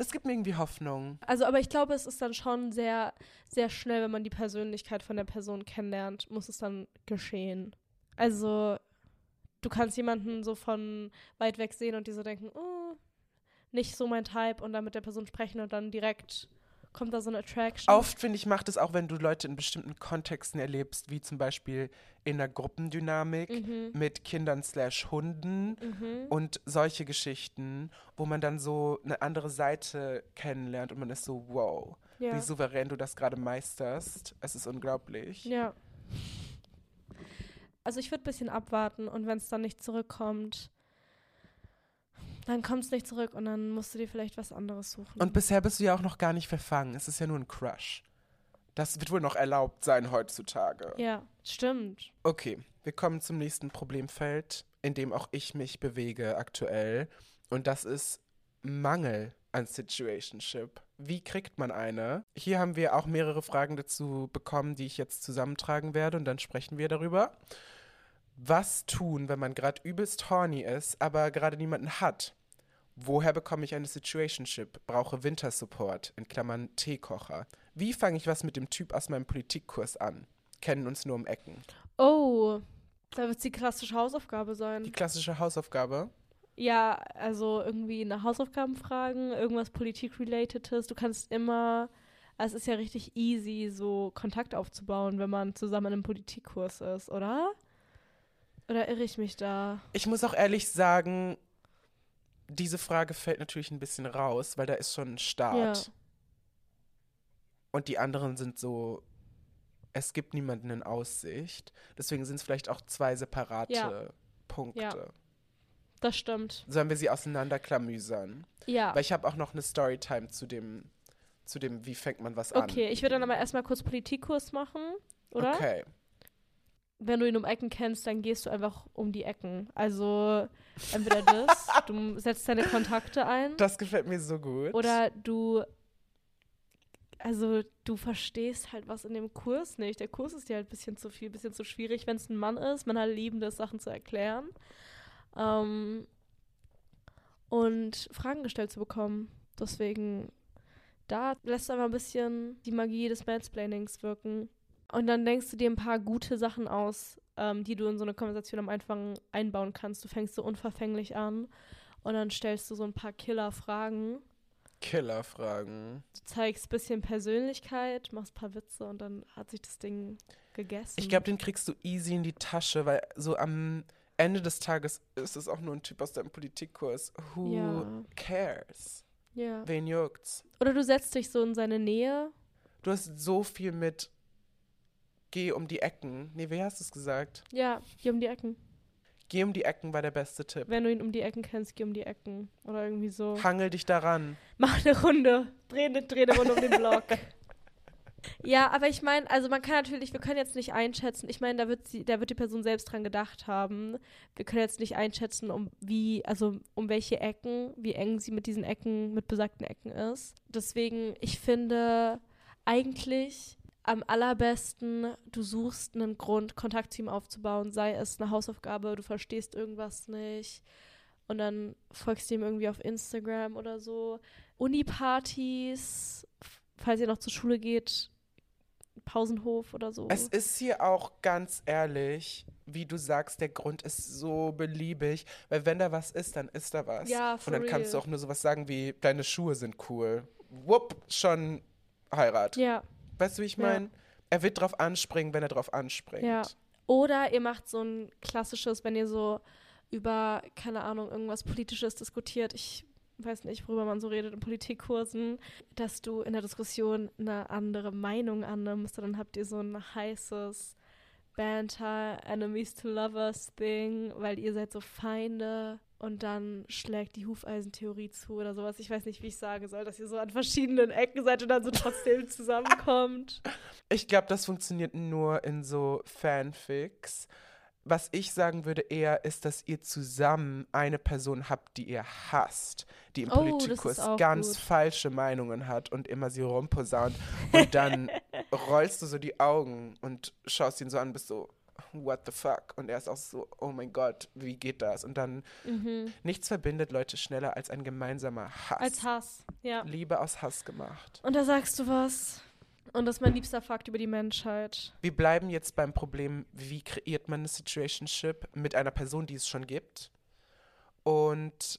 Das gibt mir irgendwie Hoffnung. Also, aber ich glaube, es ist dann schon sehr, sehr schnell, wenn man die Persönlichkeit von der Person kennenlernt, muss es dann geschehen. Also, du kannst jemanden so von weit weg sehen und die so denken, oh, nicht so mein Type und dann mit der Person sprechen und dann direkt kommt da so eine Attraction. Oft, finde ich, macht es auch, wenn du Leute in bestimmten Kontexten erlebst, wie zum Beispiel in der Gruppendynamik Mhm. mit Kindern slash Hunden Mhm. und solche Geschichten, wo man dann so eine andere Seite kennenlernt und man ist so, wow, Ja. wie souverän du das gerade meisterst. Es ist unglaublich. Ja. Also ich würde ein bisschen abwarten und wenn es dann nicht zurückkommt, dann kommt es nicht zurück und dann musst du dir vielleicht was anderes suchen. Und bisher bist du ja auch noch gar nicht verfangen. Es ist ja nur ein Crush. Das wird wohl noch erlaubt sein heutzutage. ja, stimmt. Okay, wir kommen zum nächsten Problemfeld, in dem auch ich mich bewege aktuell. Und das ist Mangel an Situationship. Wie kriegt man eine? Hier haben wir auch mehrere Fragen dazu bekommen, die ich jetzt zusammentragen werde und dann sprechen wir darüber. Was tun, wenn man gerade übelst horny ist, aber gerade niemanden hat? Woher bekomme ich eine Situationship? Brauche Wintersupport, in Klammern Teekocher. Wie fange ich was mit dem Typ aus meinem Politikkurs an? Kennen uns nur um Ecken. Oh, da wird es die klassische Hausaufgabe Die sein. klassische Hausaufgabe. Ja, also irgendwie eine Hausaufgabenfragen, irgendwas Politik-relatedes. Du kannst immer, also es ist ja richtig easy, so Kontakt aufzubauen, wenn man zusammen in einem Politikkurs ist, oder? Oder irre ich mich da? Ich muss auch ehrlich sagen, diese Frage fällt natürlich ein bisschen raus, weil da ist schon ein Start. Ja. Und die anderen sind so, es gibt niemanden in Aussicht. Deswegen sind es vielleicht auch zwei separate Ja. Punkte. Ja. Das stimmt. Sollen wir sie auseinanderklamüsern? Ja. Weil ich habe auch noch eine Storytime zu dem, zu dem, wie fängt man was an. Okay, ich würde dann aber erstmal kurz Politikkurs machen, oder? Okay. Wenn du ihn um Ecken kennst, dann gehst du einfach um die Ecken. Also entweder das, du setzt deine Kontakte ein, Das gefällt mir so gut. oder du, also du verstehst halt was in dem Kurs nicht. Der Kurs ist dir halt ein bisschen zu viel, ein bisschen zu schwierig, wenn es ein Mann ist. Man hat lieben das, Sachen zu erklären. Ähm, und Fragen gestellt zu bekommen. Deswegen, da lässt du einfach ein bisschen die Magie des Mansplainings wirken. Und dann denkst du dir ein paar gute Sachen aus, ähm, die du in so eine Konversation am Anfang einbauen kannst. Du fängst so unverfänglich an und dann stellst du so ein paar Killer-Fragen. Killerfragen. Du zeigst ein bisschen Persönlichkeit, machst ein paar Witze und dann hat sich das Ding gegessen. Ich glaube, den kriegst du easy in die Tasche, weil so am Ende des Tages ist es auch nur ein Typ aus deinem Politikkurs. Who Ja. cares? ja. Wen juckt's? Oder du setzt dich so in seine Nähe. Du hast so viel mit Geh um die Ecken. Nee, wie hast du es gesagt? Ja, geh um die Ecken. Geh um die Ecken war der beste Tipp. Wenn du ihn um die Ecken kennst, geh um die Ecken. Oder irgendwie so. Hangel dich daran. Mach eine Runde. Dreh eine, dreh eine Runde um den Block. Ja, aber ich meine, also man kann natürlich, wir können jetzt nicht einschätzen, ich meine, da wird sie, da wird die Person selbst dran gedacht haben. Wir können jetzt nicht einschätzen, um wie, also um welche Ecken, wie eng sie mit diesen Ecken, mit besagten Ecken ist. Deswegen, ich finde eigentlich am allerbesten, du suchst einen Grund, Kontakt zu ihm aufzubauen, sei es eine Hausaufgabe, du verstehst irgendwas nicht und dann folgst du ihm irgendwie auf Instagram oder so. Unipartys, falls ihr noch zur Schule geht, Pausenhof oder so. Es ist hier auch ganz ehrlich, wie du sagst, der Grund ist so beliebig, weil wenn da was ist, dann ist da was. Ja, Und for dann kannst du real. auch nur sowas sagen wie, deine Schuhe sind cool. Wupp, schon Heirat. ja, Weißt du, wie ich Ja. meine? Er wird drauf anspringen, wenn er drauf anspringt. Ja. Oder ihr macht so ein klassisches, wenn ihr so über, keine Ahnung, irgendwas Politisches diskutiert. Ich weiß nicht, worüber man so redet in Politikkursen, dass du in der Diskussion eine andere Meinung annimmst. Und dann habt ihr so ein heißes Banter, Enemies to Lovers Ding, weil ihr seid so Feinde. Und dann schlägt die Hufeisentheorie zu oder sowas. Ich weiß nicht, wie ich sagen soll, dass ihr so an verschiedenen Ecken seid und dann so trotzdem zusammenkommt. Ich glaube, das funktioniert nur in so Fanfics. Was ich sagen würde eher, ist, dass ihr zusammen eine Person habt, die ihr hasst, die im Oh, Politikus ganz gut. falsche Meinungen hat und immer sie rumposaunt. Und dann rollst du so die Augen und schaust ihn so an, bist so, what the fuck? Und er ist auch so, oh mein Gott, wie geht das? Und dann, Mhm. nichts verbindet Leute schneller als ein gemeinsamer Hass. Als Hass, ja. Liebe aus Hass gemacht. Und da sagst du was. Und das ist mein liebster Fakt über die Menschheit. Wir bleiben jetzt beim Problem, wie kreiert man eine Situationship mit einer Person, die es schon gibt. Und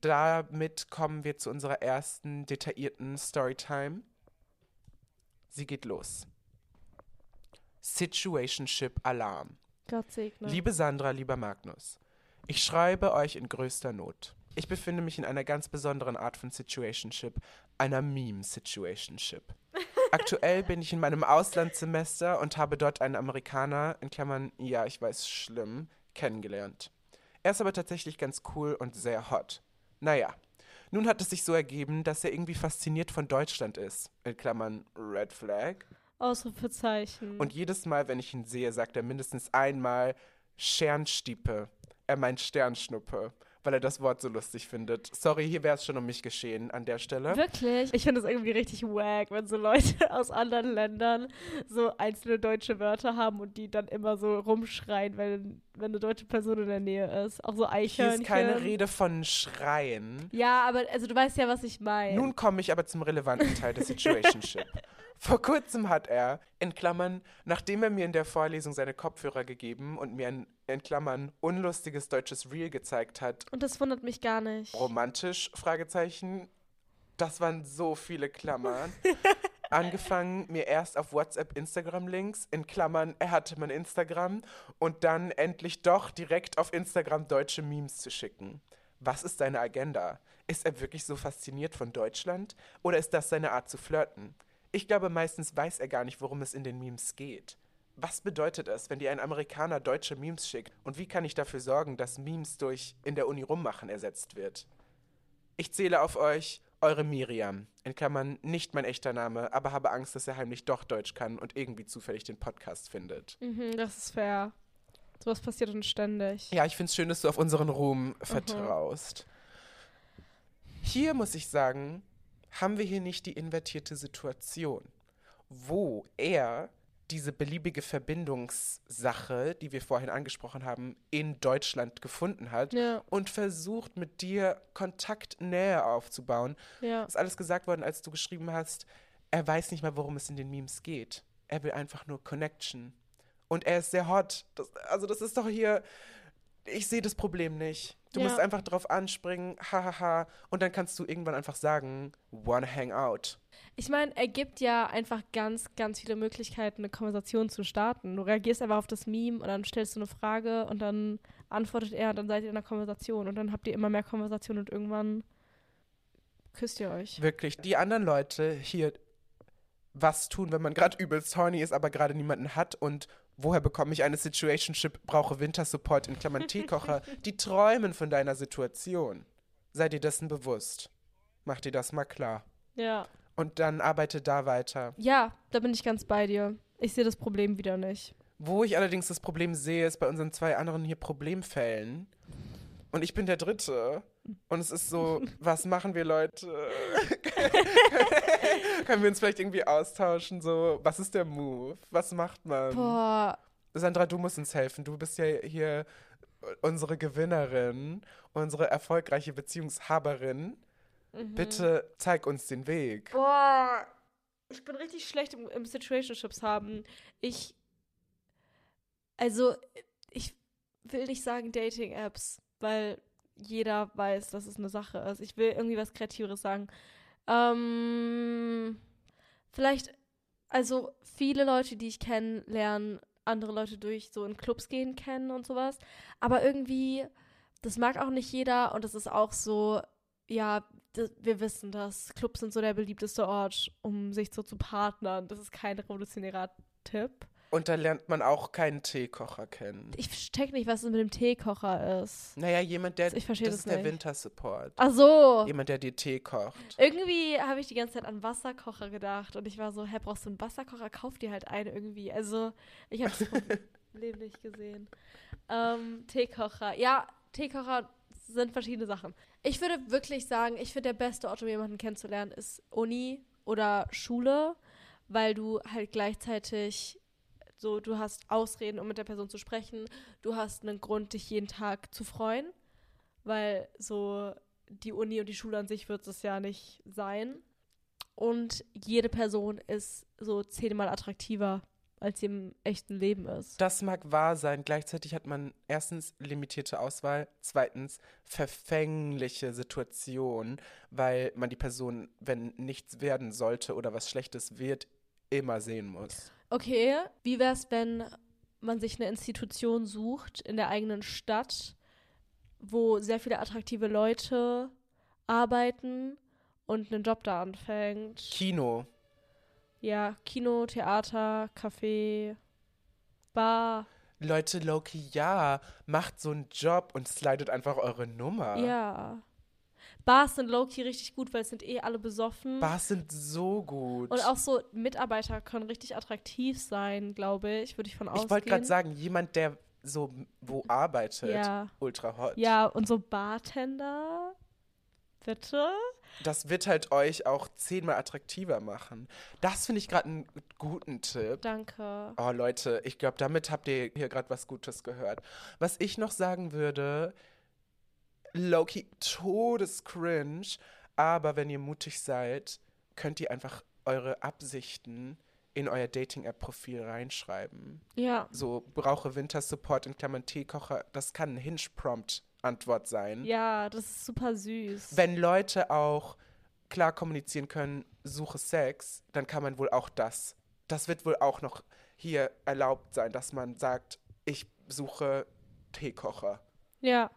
damit kommen wir zu unserer ersten detaillierten Storytime. Sie geht los. Situationship Alarm. Gott segne. Liebe Sandra, lieber Magnus, ich schreibe euch in größter Not. Ich befinde mich in einer ganz besonderen Art von Situationship, einer Meme-Situationship. Aktuell bin ich in meinem Auslandssemester und habe dort einen Amerikaner, in Klammern, ja, ich weiß, schlimm, kennengelernt. Er ist aber tatsächlich ganz cool und sehr hot. Naja, nun hat es sich so ergeben, dass er irgendwie fasziniert von Deutschland ist, in Klammern, Red Flag. Ausrufezeichen. Und jedes Mal, wenn ich ihn sehe, sagt er mindestens einmal Sternstiepe. Er meint Sternschnuppe, weil er das Wort so lustig findet. Sorry, hier wäre es schon um mich geschehen an der Stelle. Wirklich? Ich finde es irgendwie richtig wack, wenn so Leute aus anderen Ländern so einzelne deutsche Wörter haben und die dann immer so rumschreien, wenn, wenn eine deutsche Person in der Nähe ist. Auch so Hier Eichhörnchen. ist keine Rede von Schreien. Ja, aber also du weißt ja, was ich meine. Nun komme ich aber zum relevanten Teil der Situationship. Vor kurzem hat er, in Klammern, nachdem er mir in der Vorlesung seine Kopfhörer gegeben und mir ein, in Klammern, unlustiges deutsches Reel gezeigt hat, und das wundert mich gar nicht. romantisch, Fragezeichen, das waren so viele Klammern, angefangen, mir erst auf WhatsApp Instagram-Links, in Klammern, er hatte mein Instagram, und dann endlich doch direkt auf Instagram deutsche Memes zu schicken. Was ist seine Agenda? Ist er wirklich so fasziniert von Deutschland? Oder ist das seine Art zu flirten? Ich glaube, meistens weiß er gar nicht, worum es in den Memes geht. Was bedeutet es, wenn dir ein Amerikaner deutsche Memes schickt? Und wie kann ich dafür sorgen, dass Memes durch in der Uni rummachen ersetzt wird? Ich zähle auf euch, eure Miriam. In Klammern nicht mein echter Name, aber habe Angst, dass er heimlich doch Deutsch kann und irgendwie zufällig den Podcast findet. Mhm, das ist fair. Sowas passiert uns ständig. Ja, ich finde es schön, dass du auf unseren Ruhm vertraust. Hier muss ich sagen, haben wir hier nicht die invertierte Situation, wo er diese beliebige Verbindungssache, die wir vorhin angesprochen haben, in Deutschland gefunden hat Ja, und versucht mit dir Kontakt näher aufzubauen. ja. ist alles gesagt worden, als du geschrieben hast, er weiß nicht mal, worum es in den Memes geht. Er will einfach nur Connection. Und er ist sehr hot. Das, also das ist doch hier, ich sehe das Problem nicht. Du Ja. musst einfach drauf anspringen, hahaha, und dann kannst du irgendwann einfach sagen, wanna hang out. Ich meine, er gibt ja einfach ganz, ganz viele Möglichkeiten, eine Konversation zu starten. Du reagierst einfach auf das Meme und dann stellst du eine Frage und dann antwortet er und dann seid ihr in einer Konversation und dann habt ihr immer mehr Konversation und irgendwann küsst ihr euch. Wirklich, die anderen Leute hier was tun, wenn man gerade übelst horny ist, aber gerade niemanden hat und woher bekomme ich eine Situationship, brauche Wintersupport in Klammern Teekocher, die träumen von deiner Situation. Sei dir dessen bewusst. Mach dir das mal klar. Ja. Und dann arbeite da weiter. Ja, da bin ich ganz bei dir. Ich sehe das Problem wieder nicht. Wo ich allerdings das Problem sehe, ist bei unseren zwei anderen hier Problemfällen. Und ich bin der Dritte. Und es ist so, was machen wir, Leute? Können wir uns vielleicht irgendwie austauschen? So, was ist der Move? Was macht man? Boah, Sandra, du musst uns helfen. Du bist ja hier unsere Gewinnerin, unsere erfolgreiche Beziehungshaberin. Bitte zeig uns den Weg. Boah, ich bin richtig schlecht im, im Situationships haben. Ich, also, ich will nicht sagen Dating-Apps, weil jeder weiß, dass es eine Sache ist. Ich will irgendwie was Kreativeres sagen. Ähm, vielleicht, also viele Leute, die ich kenne, lernen andere Leute durch so in Clubs gehen kennen und sowas. Aber irgendwie, das mag auch nicht jeder und das ist auch so, ja, wir wissen das. Clubs sind so der beliebteste Ort, um sich so zu partnern. Das ist kein revolutionärer Tipp. Und da lernt man auch keinen Teekocher kennen. Ich check nicht, was es mit dem Teekocher ist. Naja, jemand, der. Ich verstehe das das ist der nicht. Wintersupport. Ach so. Jemand, der dir Tee kocht. Irgendwie habe ich die ganze Zeit an Wasserkocher gedacht und ich war so, hä, brauchst du einen Wasserkocher? Kauf dir halt einen irgendwie. Also, ich habe das Problem nicht gesehen. Ähm, Teekocher. Ja, Teekocher sind verschiedene Sachen. Ich würde wirklich sagen, ich finde, der beste Ort, um jemanden kennenzulernen, ist Uni oder Schule, weil du halt gleichzeitig so, du hast Ausreden, um mit der Person zu sprechen. Du hast einen Grund, dich jeden Tag zu freuen, weil so die Uni und die Schule an sich wird es ja nicht sein. Und jede Person ist so zehnmal attraktiver, als sie im echten Leben ist. Das mag wahr sein. Gleichzeitig hat man erstens limitierte Auswahl, zweitens verfängliche Situation, weil man die Person, wenn nichts werden sollte oder was Schlechtes wird, immer sehen muss. Okay, wie wär's, wenn man sich eine Institution sucht in der eigenen Stadt, wo sehr viele attraktive Leute arbeiten und einen Job da anfängt? Kino. Ja, Kino, Theater, Café, Bar. Leute, Loki, ja, macht so einen Job und slidet einfach eure Nummer. Ja. Bars sind low-key richtig gut, weil es sind eh alle besoffen. Bars sind so gut. Und auch so Mitarbeiter können richtig attraktiv sein, glaube ich, würde ich von ausgehen. ich wollte gerade sagen, jemand, der so wo arbeitet, Ja. ultra hot. Ja, und so Bartender, bitte? Das wird halt euch auch zehnmal attraktiver machen. Das finde ich gerade einen guten Tipp. Danke. Oh Leute, ich glaube, damit habt ihr hier gerade was Gutes gehört. Was ich noch sagen würde, Loki, todescringe, aber wenn ihr mutig seid, könnt ihr einfach eure Absichten in euer Dating-App-Profil reinschreiben. Ja. So, brauche Wintersupport in Klammern Teekocher, das kann ein Hinge-Prompt-Antwort sein. Ja, das ist super süß. Wenn Leute auch klar kommunizieren können, suche Sex, dann kann man wohl auch das. Das wird wohl auch noch hier erlaubt sein, dass man sagt, ich suche Teekocher. Ja.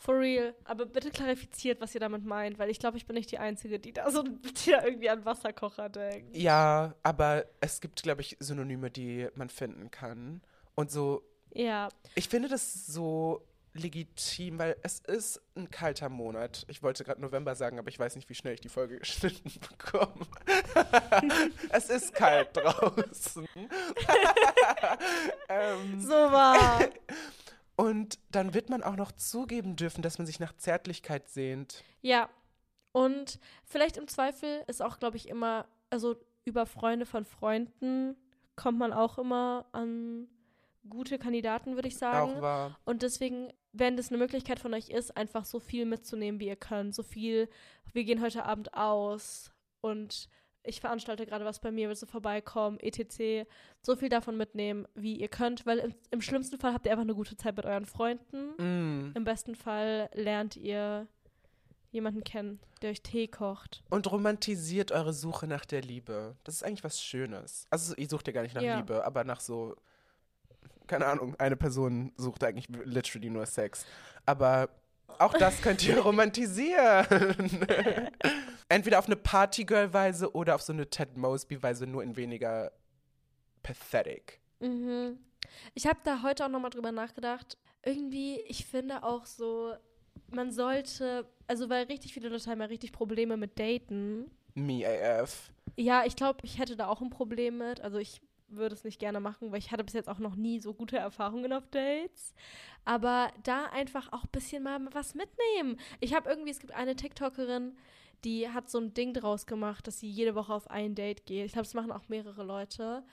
For real. Aber bitte klarifiziert, was ihr damit meint, weil ich glaube, ich bin nicht die Einzige, die da so die da irgendwie an Wasserkocher denkt. Ja, aber es gibt, glaube ich, Synonyme, die man finden kann. Und so, Ja. ich finde das so legitim, weil es ist ein kalter Monat. Ich wollte gerade November sagen, aber ich weiß nicht, wie schnell ich die Folge geschnitten bekomme. es ist kalt draußen. ähm, So war. Und dann wird man auch noch zugeben dürfen, dass man sich nach Zärtlichkeit sehnt. Ja. Und vielleicht im Zweifel ist auch, glaube ich, immer, also über Freunde von Freunden kommt man auch immer an gute Kandidaten, würde ich sagen. Auch wahr. Und deswegen, wenn das eine Möglichkeit von euch ist, einfach so viel mitzunehmen, wie ihr könnt. So viel, wir gehen heute Abend aus und ich veranstalte gerade was bei mir, willst du vorbeikommen, etc. So viel davon mitnehmen, wie ihr könnt, weil im, im schlimmsten Fall habt ihr einfach eine gute Zeit mit euren Freunden. Mm. Im besten Fall lernt ihr jemanden kennen, der euch Tee kocht. Und romantisiert eure Suche nach der Liebe. Das ist eigentlich was Schönes. Also ihr sucht ja gar nicht nach Ja. Liebe, aber nach so, keine Ahnung, eine Person sucht eigentlich literally nur Sex. Aber auch das könnt ihr romantisieren. Entweder auf eine Partygirl-Weise oder auf so eine Ted Mosby-Weise, nur in weniger pathetic. Mhm. Ich habe da heute auch nochmal drüber nachgedacht. Irgendwie, ich finde auch so, man sollte, also weil richtig viele Leute haben ja richtig Probleme mit Daten. Me AF. Ja, ich glaube, ich hätte da auch ein Problem mit. Also ich würde es nicht gerne machen, weil ich hatte bis jetzt auch noch nie so gute Erfahrungen auf Dates. Aber da einfach auch ein bisschen mal was mitnehmen. Ich habe irgendwie, es gibt eine TikTokerin, die hat so ein Ding draus gemacht, dass sie jede Woche auf ein Date geht. Ich glaube, das machen auch mehrere Leute.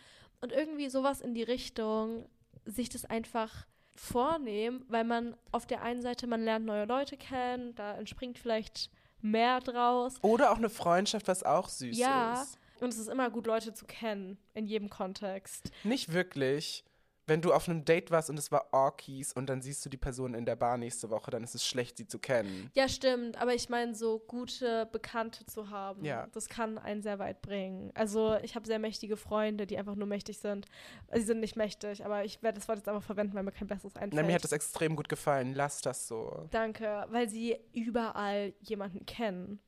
Und irgendwie sowas in die Richtung, sich das einfach vornehmen, weil man auf der einen Seite, man lernt neue Leute kennen, da entspringt vielleicht mehr draus. Oder auch eine Freundschaft, was auch süß Ja. ist. Und es ist immer gut, Leute zu kennen, in jedem Kontext. Nicht wirklich. Wenn du auf einem Date warst und es war Orkies und dann siehst du die Person in der Bar nächste Woche, dann ist es schlecht, sie zu kennen. Ja, stimmt, aber ich meine, so gute Bekannte zu haben, Ja. das kann einen sehr weit bringen. Also ich habe sehr mächtige Freunde, die einfach nur mächtig sind. Sie sind nicht mächtig, aber ich werde das Wort jetzt einfach verwenden, weil mir kein besseres einfällt. Na, mir hat das extrem gut gefallen. Lass das so. Danke, weil sie überall jemanden kennen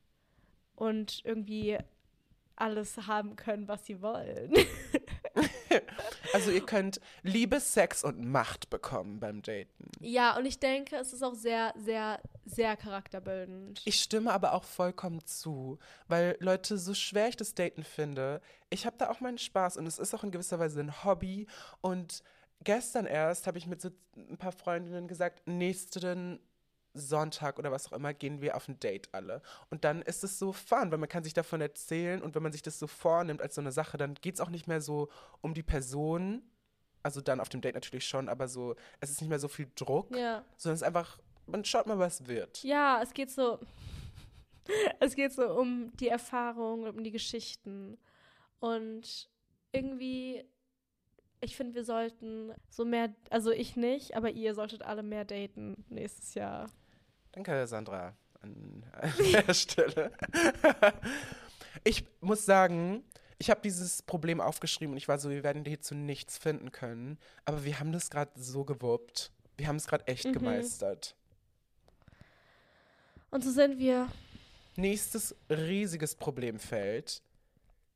und irgendwie alles haben können, was sie wollen. also ihr könnt Liebe, Sex und Macht bekommen beim Daten. Ja, und ich denke, es ist auch sehr, sehr, sehr charakterbildend. Ich stimme aber auch vollkommen zu, weil Leute, so schwer ich das Daten finde, ich habe da auch meinen Spaß und es ist auch in gewisser Weise ein Hobby. Und gestern erst habe ich mit so ein paar Freundinnen gesagt, nächsten Sonntag oder was auch immer gehen wir auf ein Date alle. Und dann ist es so fun, weil man kann sich davon erzählen und wenn man sich das so vornimmt als so eine Sache, dann geht es auch nicht mehr so um die Person, also dann auf dem Date natürlich schon, aber so, es ist nicht mehr so viel Druck, Ja. sondern es ist einfach, man schaut mal, was wird. Ja, es geht so. es geht so um die Erfahrung, um die Geschichten. Und irgendwie, ich finde, wir sollten so mehr, also ich nicht, aber ihr solltet alle mehr daten nächstes Jahr. Danke, Sandra, an, an der Stelle. ich muss sagen, ich habe dieses Problem aufgeschrieben und ich war so, wir werden hierzu nichts finden können. Aber wir haben das gerade so gewuppt. Wir haben es gerade echt Mhm. gemeistert. Und so sind wir. Nächstes riesiges Problemfeld.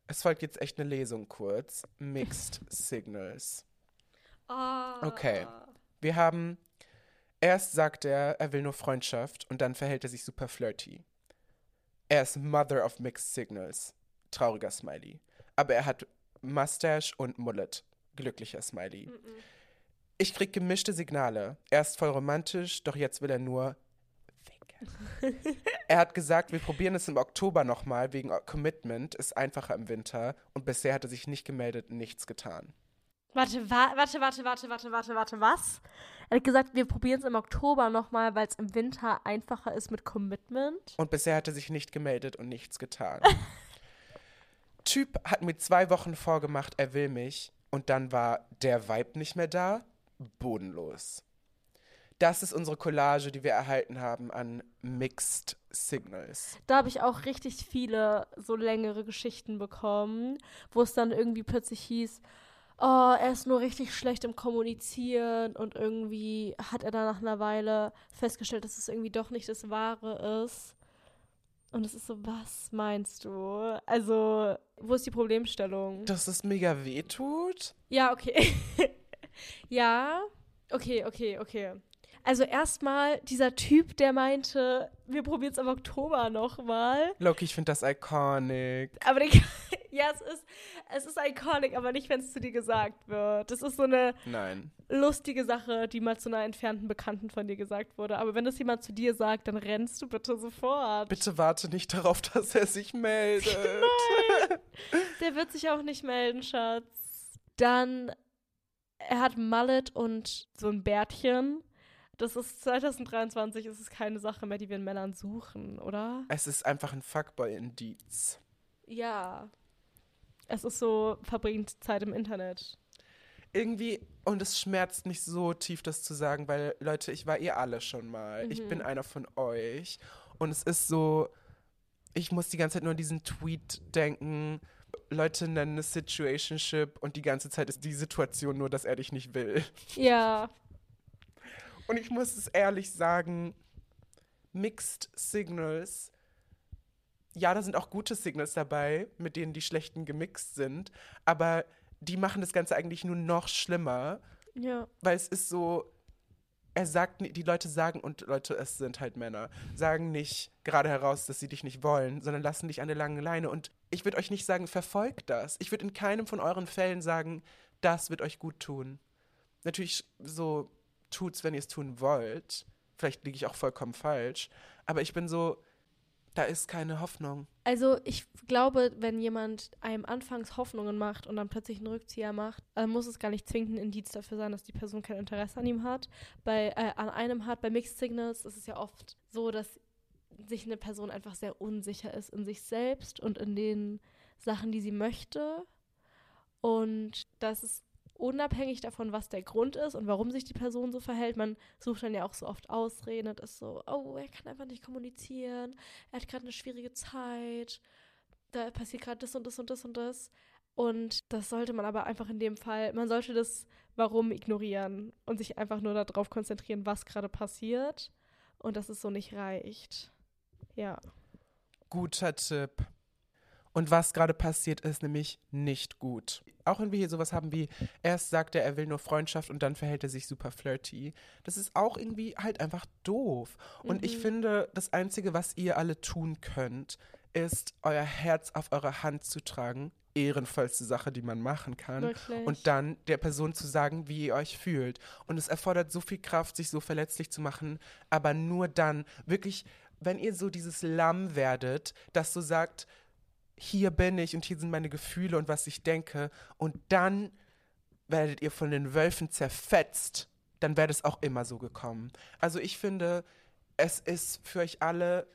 Es folgt jetzt echt eine Lesung kurz. Mixed Signals. Okay. Wir haben, erst sagt er, er will nur Freundschaft und dann verhält er sich super flirty. Er ist Mother of Mixed Signals. Trauriger Smiley. Aber er hat Mustache und Mullet. Glücklicher Smiley. Ich krieg gemischte Signale. Er ist voll romantisch, doch jetzt will er nur ficken. er hat gesagt, wir probieren es im Oktober nochmal, wegen Commitment, ist einfacher im Winter. Und bisher hat er sich nicht gemeldet, nichts getan. Warte, wa warte, warte, warte, warte, warte, warte, was? Er hat gesagt, wir probieren es im Oktober nochmal, weil es im Winter einfacher ist mit Commitment. Und bisher hat er sich nicht gemeldet und nichts getan. Typ hat mir zwei Wochen vorgemacht, er will mich. Und dann war der Vibe nicht mehr da. Bodenlos. Das ist unsere Collage, die wir erhalten haben an Mixed Signals. Da habe ich auch richtig viele so längere Geschichten bekommen, wo es dann irgendwie plötzlich hieß, oh, er ist nur richtig schlecht im Kommunizieren und irgendwie hat er dann nach einer Weile festgestellt, dass es irgendwie doch nicht das Wahre ist. Und es ist so, was meinst du? Also, wo ist die Problemstellung? Dass es mega wehtut? Ja, okay. ja, okay, okay, okay. Also erstmal dieser Typ, der meinte, wir probieren es im Oktober nochmal. Loki, ich finde das iconic. Aber den, ja, es ist, es ist iconic, aber nicht, wenn es zu dir gesagt wird. Das ist so eine Nein. lustige Sache, die mal zu einer entfernten Bekannten von dir gesagt wurde. Aber wenn das jemand zu dir sagt, dann rennst du bitte sofort. Bitte warte nicht darauf, dass er sich meldet. Der wird sich auch nicht melden, Schatz. Dann, er hat Mullet und so ein Bärtchen. Das ist 2023, ist es keine Sache mehr, die wir in Männern suchen, oder? Es ist einfach ein Fuckboy-Indiz. Ja. Es ist so, verbringt Zeit im Internet. irgendwie, und es schmerzt mich so tief, das zu sagen, weil, Leute, ich war ihr alle schon mal. Ich Mhm. bin einer von euch. Und es ist so, ich muss die ganze Zeit nur an diesen Tweet denken. Leute nennen es Situationship und die ganze Zeit ist die Situation nur, dass er dich nicht will. Ja. Und ich muss es ehrlich sagen, Mixed Signals, ja, da sind auch gute Signals dabei, mit denen die schlechten gemixt sind, aber die machen das Ganze eigentlich nur noch schlimmer, Ja. weil es ist so, er sagt, die Leute sagen, und Leute, es sind halt Männer, sagen nicht gerade heraus, dass sie dich nicht wollen, sondern lassen dich an der langen Leine. Und ich würde euch nicht sagen, verfolgt das. Ich würde in keinem von euren Fällen sagen, das wird euch gut tun. Natürlich so tut's, wenn ihr es tun wollt. Vielleicht liege ich auch vollkommen falsch. Aber ich bin so, da ist keine Hoffnung. Also ich glaube, wenn jemand einem anfangs Hoffnungen macht und dann plötzlich einen Rückzieher macht, äh, muss es gar nicht zwingend ein Indiz dafür sein, dass die Person kein Interesse an ihm hat. Bei, äh, an einem hat, bei Mixed Signals ist es ja oft so, dass sich eine Person einfach sehr unsicher ist in sich selbst und in den Sachen, die sie möchte. Und das ist unabhängig davon, was der Grund ist und warum sich die Person so verhält. Man sucht dann ja auch so oft Ausreden und ist so, oh, er kann einfach nicht kommunizieren, er hat gerade eine schwierige Zeit, da passiert gerade das und das und das und das. Und das sollte man aber einfach in dem Fall, man sollte das Warum ignorieren und sich einfach nur darauf konzentrieren, was gerade passiert und dass es so nicht reicht. Ja. Guter Tipp. Und was gerade passiert, ist nämlich nicht gut. Auch wenn wir hier sowas haben wie, erst sagt er, er will nur Freundschaft und dann verhält er sich super flirty. Das ist auch irgendwie halt einfach doof. Und Mhm. ich finde, das Einzige, was ihr alle tun könnt, ist, euer Herz auf eure Hand zu tragen. Ehrenvollste Sache, die man machen kann. Wirklich. Und dann der Person zu sagen, wie ihr euch fühlt. Und es erfordert so viel Kraft, sich so verletzlich zu machen, aber nur dann, wirklich, wenn ihr so dieses Lamm werdet, das so sagt, hier bin ich und hier sind meine Gefühle und was ich denke, und dann werdet ihr von den Wölfen zerfetzt, dann wäre es auch immer so gekommen. Also ich finde, es ist für euch alle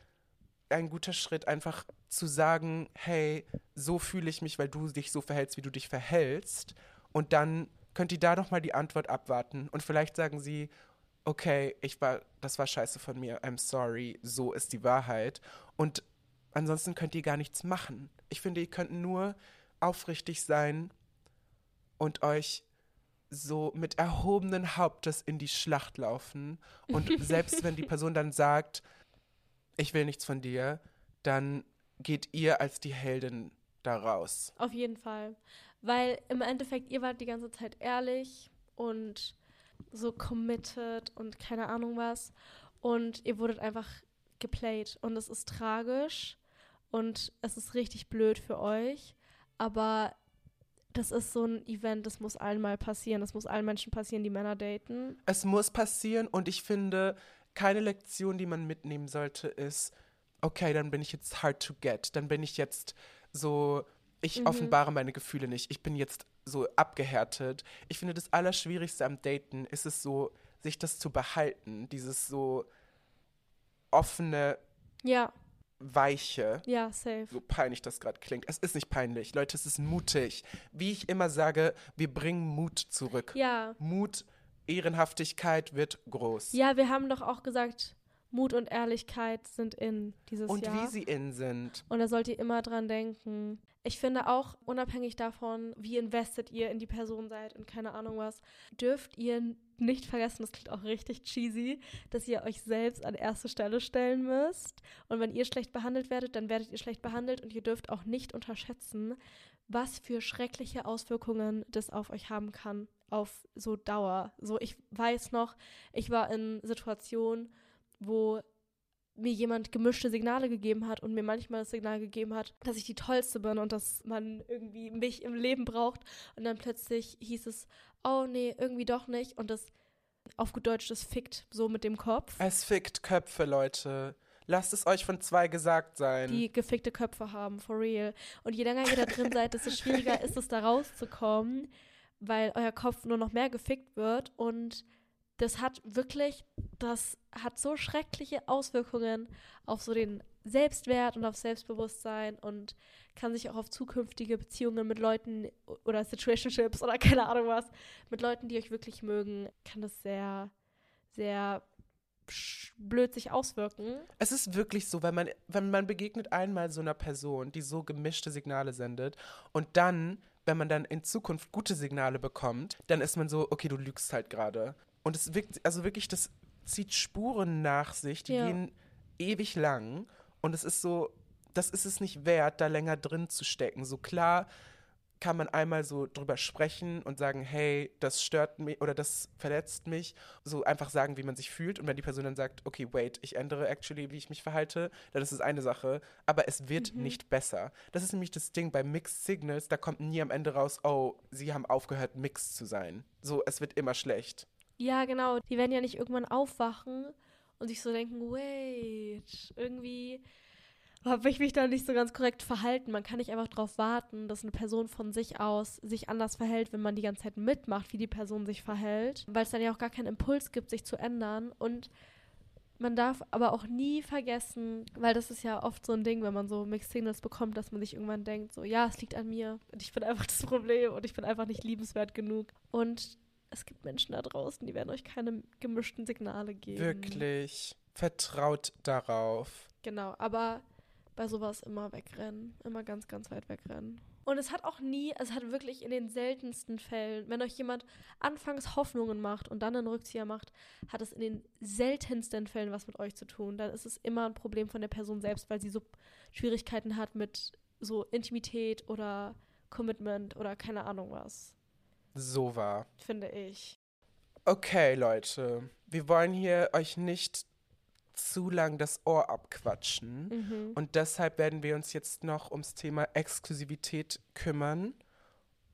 ein guter Schritt, einfach zu sagen, hey, so fühle ich mich, weil du dich so verhältst, wie du dich verhältst. Und dann könnt ihr da nochmal die Antwort abwarten. Und vielleicht sagen sie, okay, ich war, das war scheiße von mir, I'm sorry, so ist die Wahrheit. Und ansonsten könnt ihr gar nichts machen. Ich finde, ihr könnt nur aufrichtig sein und euch so mit erhobenen Hauptes in die Schlacht laufen. Und selbst wenn die Person dann sagt, ich will nichts von dir, dann geht ihr als die Heldin da raus. Auf jeden Fall. Weil im Endeffekt, ihr wart die ganze Zeit ehrlich und so committed und keine Ahnung was. Und ihr wurdet einfach geplayt. Und es ist tragisch und es ist richtig blöd für euch. Aber das ist so ein Event, das muss allen mal passieren. Das muss allen Menschen passieren, die Männer daten. Es muss passieren und ich finde, keine Lektion, die man mitnehmen sollte, ist, okay, dann bin ich jetzt hard to get. Dann bin ich jetzt so, ich Mhm. offenbare meine Gefühle nicht. Ich bin jetzt so abgehärtet. Ich finde, das Allerschwierigste am Daten ist es so, sich das zu behalten. Dieses so offene, Ja, weiche. ja, safe. so peinlich das gerade klingt. Es ist nicht peinlich, Leute, es ist mutig. Wie ich immer sage, wir bringen Mut zurück. Ja. Mut, Ehrenhaftigkeit wird groß. Ja, wir haben doch auch gesagt, Mut und Ehrlichkeit sind in dieses Und Jahr. wie sie in sind. Und da sollt ihr immer dran denken. Ich finde auch, unabhängig davon, wie invested ihr in die Person seid und keine Ahnung was, dürft ihr nicht vergessen, das klingt auch richtig cheesy, dass ihr euch selbst an erste Stelle stellen müsst. Und wenn ihr schlecht behandelt werdet, dann werdet ihr schlecht behandelt und ihr dürft auch nicht unterschätzen, was für schreckliche Auswirkungen das auf euch haben kann, auf so Dauer. So, ich weiß noch, ich war in Situationen, wo mir jemand gemischte Signale gegeben hat und mir manchmal das Signal gegeben hat, dass ich die Tollste bin und dass man irgendwie mich im Leben braucht. Und dann plötzlich hieß es, oh nee, irgendwie doch nicht. Und das auf gut Deutsch, das fickt so mit dem Kopf. Es fickt Köpfe, Leute. Lasst es euch von zwei gesagt sein. die gefickte Köpfe haben, for real. Und je länger ihr da drin seid, desto schwieriger ist es, da rauszukommen, weil euer Kopf nur noch mehr gefickt wird. Und das hat wirklich, das hat so schreckliche Auswirkungen auf so den Selbstwert und auf Selbstbewusstsein und kann sich auch auf zukünftige Beziehungen mit Leuten oder Situationships oder keine Ahnung was, mit Leuten, die euch wirklich mögen, kann das sehr, sehr blöd sich auswirken. Es ist wirklich so, wenn man, wenn man begegnet einmal so einer Person, die so gemischte Signale sendet und dann, wenn man dann in Zukunft gute Signale bekommt, dann ist man so, okay, du lügst halt gerade. Und es wirkt, also wirklich, das zieht Spuren nach sich, die Ja. gehen ewig lang und es ist so, das ist es nicht wert, da länger drin zu stecken. So klar kann man einmal so drüber sprechen und sagen, hey, das stört mich oder das verletzt mich. So einfach sagen, wie man sich fühlt. Und wenn die Person dann sagt, okay, wait, ich ändere actually, wie ich mich verhalte, dann ist es eine Sache. Aber es wird Mhm. nicht besser. Das ist nämlich das Ding bei Mixed Signals, da kommt nie am Ende raus, oh, sie haben aufgehört, mixed zu sein. So, es wird immer schlecht. Ja, genau. Die werden ja nicht irgendwann aufwachen und sich so denken, wait, irgendwie habe ich mich da nicht so ganz korrekt verhalten. Man kann nicht einfach darauf warten, dass eine Person von sich aus sich anders verhält, wenn man die ganze Zeit mitmacht, wie die Person sich verhält, weil es dann ja auch gar keinen Impuls gibt, sich zu ändern. Und man darf aber auch nie vergessen, weil das ist ja oft so ein Ding, wenn man so Mixed Signals bekommt, dass man sich irgendwann denkt, so, ja, es liegt an mir und ich bin einfach das Problem und ich bin einfach nicht liebenswert genug. Und es gibt Menschen da draußen, die werden euch keine gemischten Signale geben. Wirklich. Vertraut darauf. Genau, aber bei sowas immer wegrennen. Immer ganz, ganz weit wegrennen. Und es hat auch nie, es hat wirklich in den seltensten Fällen, wenn euch jemand anfangs Hoffnungen macht und dann einen Rückzieher macht, hat es in den seltensten Fällen was mit euch zu tun. Dann ist es immer ein Problem von der Person selbst, weil sie so Schwierigkeiten hat mit so Intimität oder Commitment oder keine Ahnung was. So war. Finde ich. Okay, Leute. Wir wollen hier euch nicht zu lang das Ohr abquatschen. Mhm. Und deshalb werden wir uns jetzt noch ums Thema Exklusivität kümmern.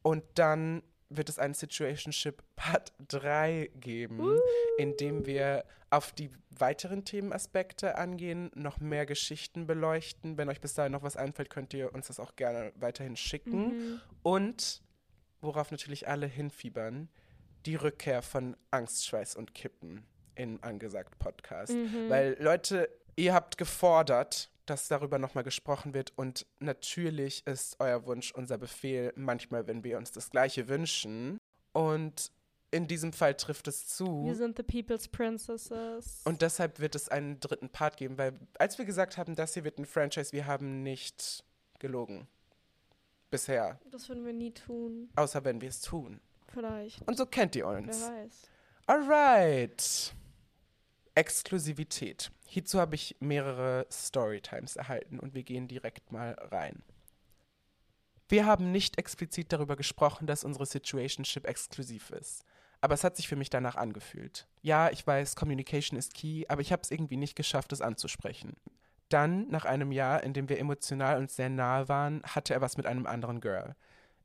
Und dann wird es einen Situationship Part 3 geben, Uh. in dem wir auf die weiteren Themenaspekte angehen, noch mehr Geschichten beleuchten. Wenn euch bis dahin noch was einfällt, könnt ihr uns das auch gerne weiterhin schicken. Mhm. Und worauf natürlich alle hinfiebern, die Rückkehr von Angst, Schweiß und Kippen in angesagt Podcast. Mhm. Weil Leute, ihr habt gefordert, dass darüber nochmal gesprochen wird und natürlich ist euer Wunsch unser Befehl, manchmal, wenn wir uns das Gleiche wünschen. Und in diesem Fall trifft es zu. Wir sind the People's Princesses. Und deshalb wird es einen dritten Part geben, weil als wir gesagt haben, das hier wird ein Franchise, wir haben nicht gelogen. Bisher. das würden wir nie tun. Außer wenn wir es tun. Vielleicht. Und so kennt ihr Wer uns. weiß. Alright. Exklusivität. Hierzu habe ich mehrere Storytimes erhalten und wir gehen direkt mal rein. Wir haben nicht explizit darüber gesprochen, dass unsere Situationship exklusiv ist. Aber es hat sich für mich danach angefühlt. Ja, ich weiß, Communication ist key, aber ich habe es irgendwie nicht geschafft, es anzusprechen. Dann, nach einem Jahr, in dem wir emotional und sehr nahe waren, hatte er was mit einem anderen Girl.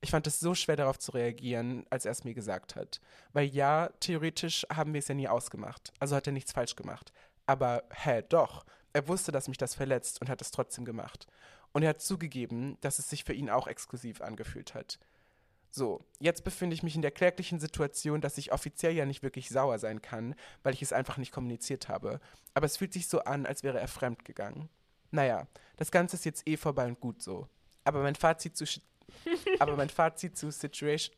Ich fand es so schwer darauf zu reagieren, als er es mir gesagt hat. Weil ja, theoretisch haben wir es ja nie ausgemacht. Also hat er nichts falsch gemacht. Aber hä, doch. Er wusste, dass mich das verletzt und hat es trotzdem gemacht. Und er hat zugegeben, dass es sich für ihn auch exklusiv angefühlt hat. So, jetzt befinde ich mich in der kläglichen Situation, dass ich offiziell ja nicht wirklich sauer sein kann, weil ich es einfach nicht kommuniziert habe. Aber es fühlt sich so an, als wäre er fremd gegangen. Naja, das Ganze ist jetzt eh vorbei und gut so. Aber mein Fazit zu aber mein Fazit zu Situation.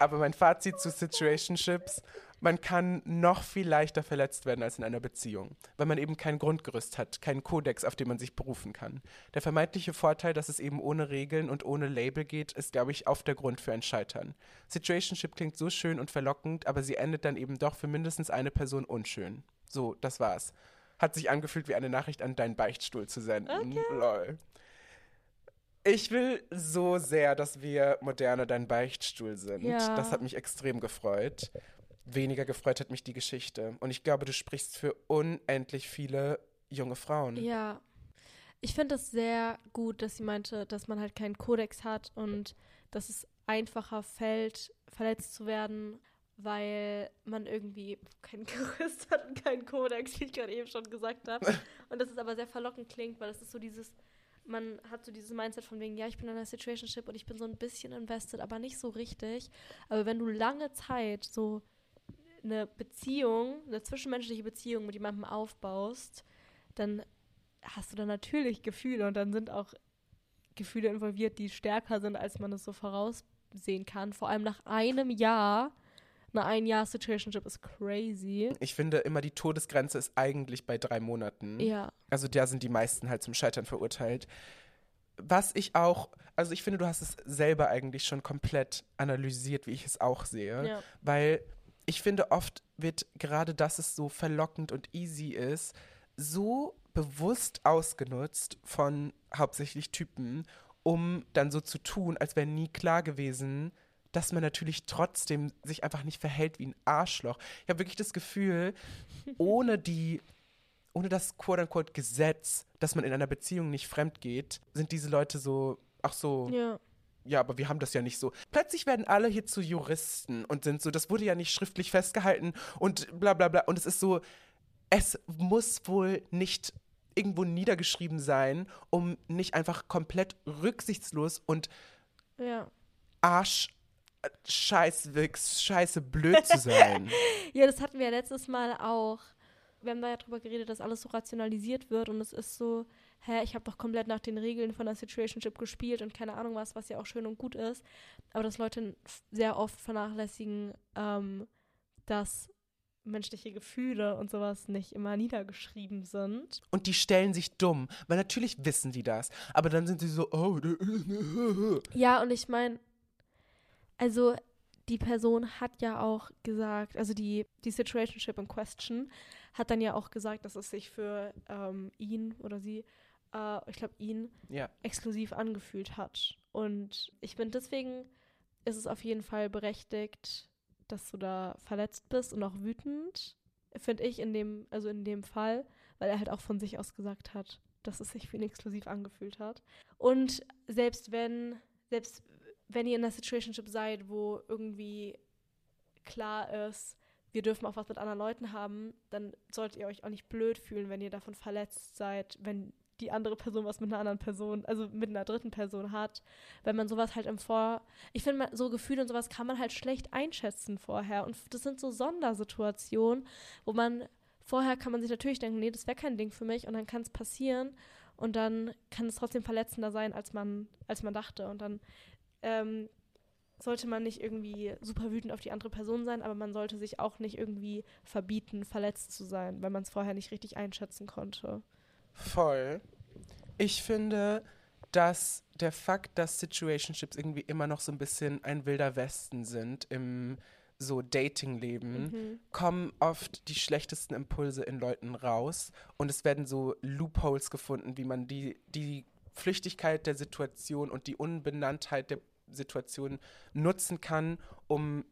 aber mein Fazit zu Situationships, man kann noch viel leichter verletzt werden als in einer Beziehung, weil man eben kein Grundgerüst hat, keinen Kodex, auf den man sich berufen kann. Der vermeintliche Vorteil, dass es eben ohne Regeln und ohne Label geht, ist, glaube ich, oft der Grund für ein Scheitern. Situationship klingt so schön und verlockend, aber sie endet dann eben doch für mindestens eine Person unschön. So, das war's. Hat sich angefühlt wie eine Nachricht an deinen Beichtstuhl zu senden. Okay. Lol. Ich will so sehr, dass wir moderne dein Beichtstuhl sind. Ja. Das hat mich extrem gefreut. Weniger gefreut hat mich die Geschichte. Und ich glaube, du sprichst für unendlich viele junge Frauen. Ja. Ich finde es sehr gut, dass sie meinte, dass man halt keinen Kodex hat und dass es einfacher fällt, verletzt zu werden, weil man irgendwie kein Gerüst hat und keinen Kodex, wie ich gerade eben schon gesagt habe. Und dass es aber sehr verlockend klingt, weil es ist so dieses, man hat so dieses Mindset von wegen, ja, ich bin in einer Situationship und ich bin so ein bisschen invested, aber nicht so richtig. Aber wenn du lange Zeit so eine Beziehung, eine zwischenmenschliche Beziehung mit jemandem aufbaust, dann hast du dann natürlich Gefühle und dann sind auch Gefühle involviert, die stärker sind, als man es so voraussehen kann. Vor allem nach einem Jahr. Eine ein Jahr Situationship ist crazy. Ich finde immer, die Todesgrenze ist eigentlich bei drei Monaten. Ja. Also da sind die meisten halt zum Scheitern verurteilt. Was ich auch, also ich finde, du hast es selber eigentlich schon komplett analysiert, wie ich es auch sehe. ja. Weil ich finde, oft wird gerade, dass es so verlockend und easy ist, so bewusst ausgenutzt von hauptsächlich Typen, um dann so zu tun, als wäre nie klar gewesen, dass man natürlich trotzdem sich einfach nicht verhält wie ein Arschloch. Ich habe wirklich das Gefühl, ohne die, ohne das quote-unquote Gesetz, dass man in einer Beziehung nicht fremd geht, sind diese Leute so, ach so, Ja. ja, aber wir haben das ja nicht so. Plötzlich werden alle hier zu Juristen und sind so, das wurde ja nicht schriftlich festgehalten und bla bla bla. Und es ist so, es muss wohl nicht irgendwo niedergeschrieben sein, um nicht einfach komplett rücksichtslos und Ja. Arsch, Scheißwichs, scheiße blöd zu sein. Ja, das hatten wir ja letztes Mal auch. Wir haben da ja drüber geredet, dass alles so rationalisiert wird und es ist so, hä, ich habe doch komplett nach den Regeln von der Situationship gespielt und keine Ahnung was, was ja auch schön und gut ist. Aber dass Leute sehr oft vernachlässigen, ähm, dass menschliche Gefühle und sowas nicht immer niedergeschrieben sind. Und die stellen sich dumm, weil natürlich wissen die das. Aber dann sind sie so, oh, Ja, und ich meine, also die Person hat ja auch gesagt, also die, die Situationship in Question hat dann ja auch gesagt, dass es sich für ähm, ihn oder sie äh, ich glaube, ihn Ja. exklusiv angefühlt hat. Und ich finde, deswegen ist es auf jeden Fall berechtigt, dass du da verletzt bist und auch wütend, finde ich in dem, also in dem Fall, weil er halt auch von sich aus gesagt hat, dass es sich für ihn exklusiv angefühlt hat. Und selbst wenn, selbst wenn ihr in einer Situationship seid, wo irgendwie klar ist, wir dürfen auch was mit anderen Leuten haben, dann solltet ihr euch auch nicht blöd fühlen, wenn ihr davon verletzt seid, wenn die andere Person was mit einer anderen Person, also mit einer dritten Person hat. Wenn man sowas halt im Vor... Ich finde, so Gefühle und sowas kann man halt schlecht einschätzen vorher. Und das sind so Sondersituationen, wo man... Vorher kann man sich natürlich denken, nee, das wäre kein Ding für mich und dann kann es passieren und dann kann es trotzdem verletzender sein, als man, als man dachte. Und dann ähm, sollte man nicht irgendwie super wütend auf die andere Person sein, aber man sollte sich auch nicht irgendwie verbieten, verletzt zu sein, weil man es vorher nicht richtig einschätzen konnte. Voll. Ich finde, dass der Fakt, dass Situationships irgendwie immer noch so ein bisschen ein wilder Westen sind im so Dating-Leben, Mhm. kommen oft die schlechtesten Impulse in Leuten raus und es werden so Loopholes gefunden, wie man die, die Flüchtigkeit der Situation und die Unbenanntheit der Situation nutzen kann, um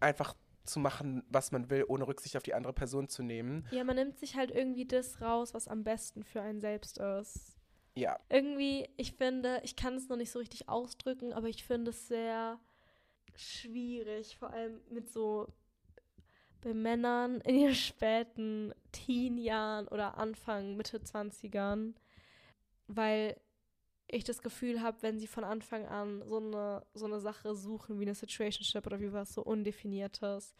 einfach zu machen, was man will, ohne Rücksicht auf die andere Person zu nehmen. Ja, man nimmt sich halt irgendwie das raus, was am besten für einen selbst ist. Ja, Irgendwie, ich finde, ich kann es noch nicht so richtig ausdrücken, aber ich finde es sehr schwierig, vor allem mit so bei Männern in ihren späten Teenjahren oder Anfang, Mitte 20ern, weil ich das Gefühl habe, wenn sie von Anfang an so eine, so eine Sache suchen wie eine Situationship oder wie was so Undefiniertes,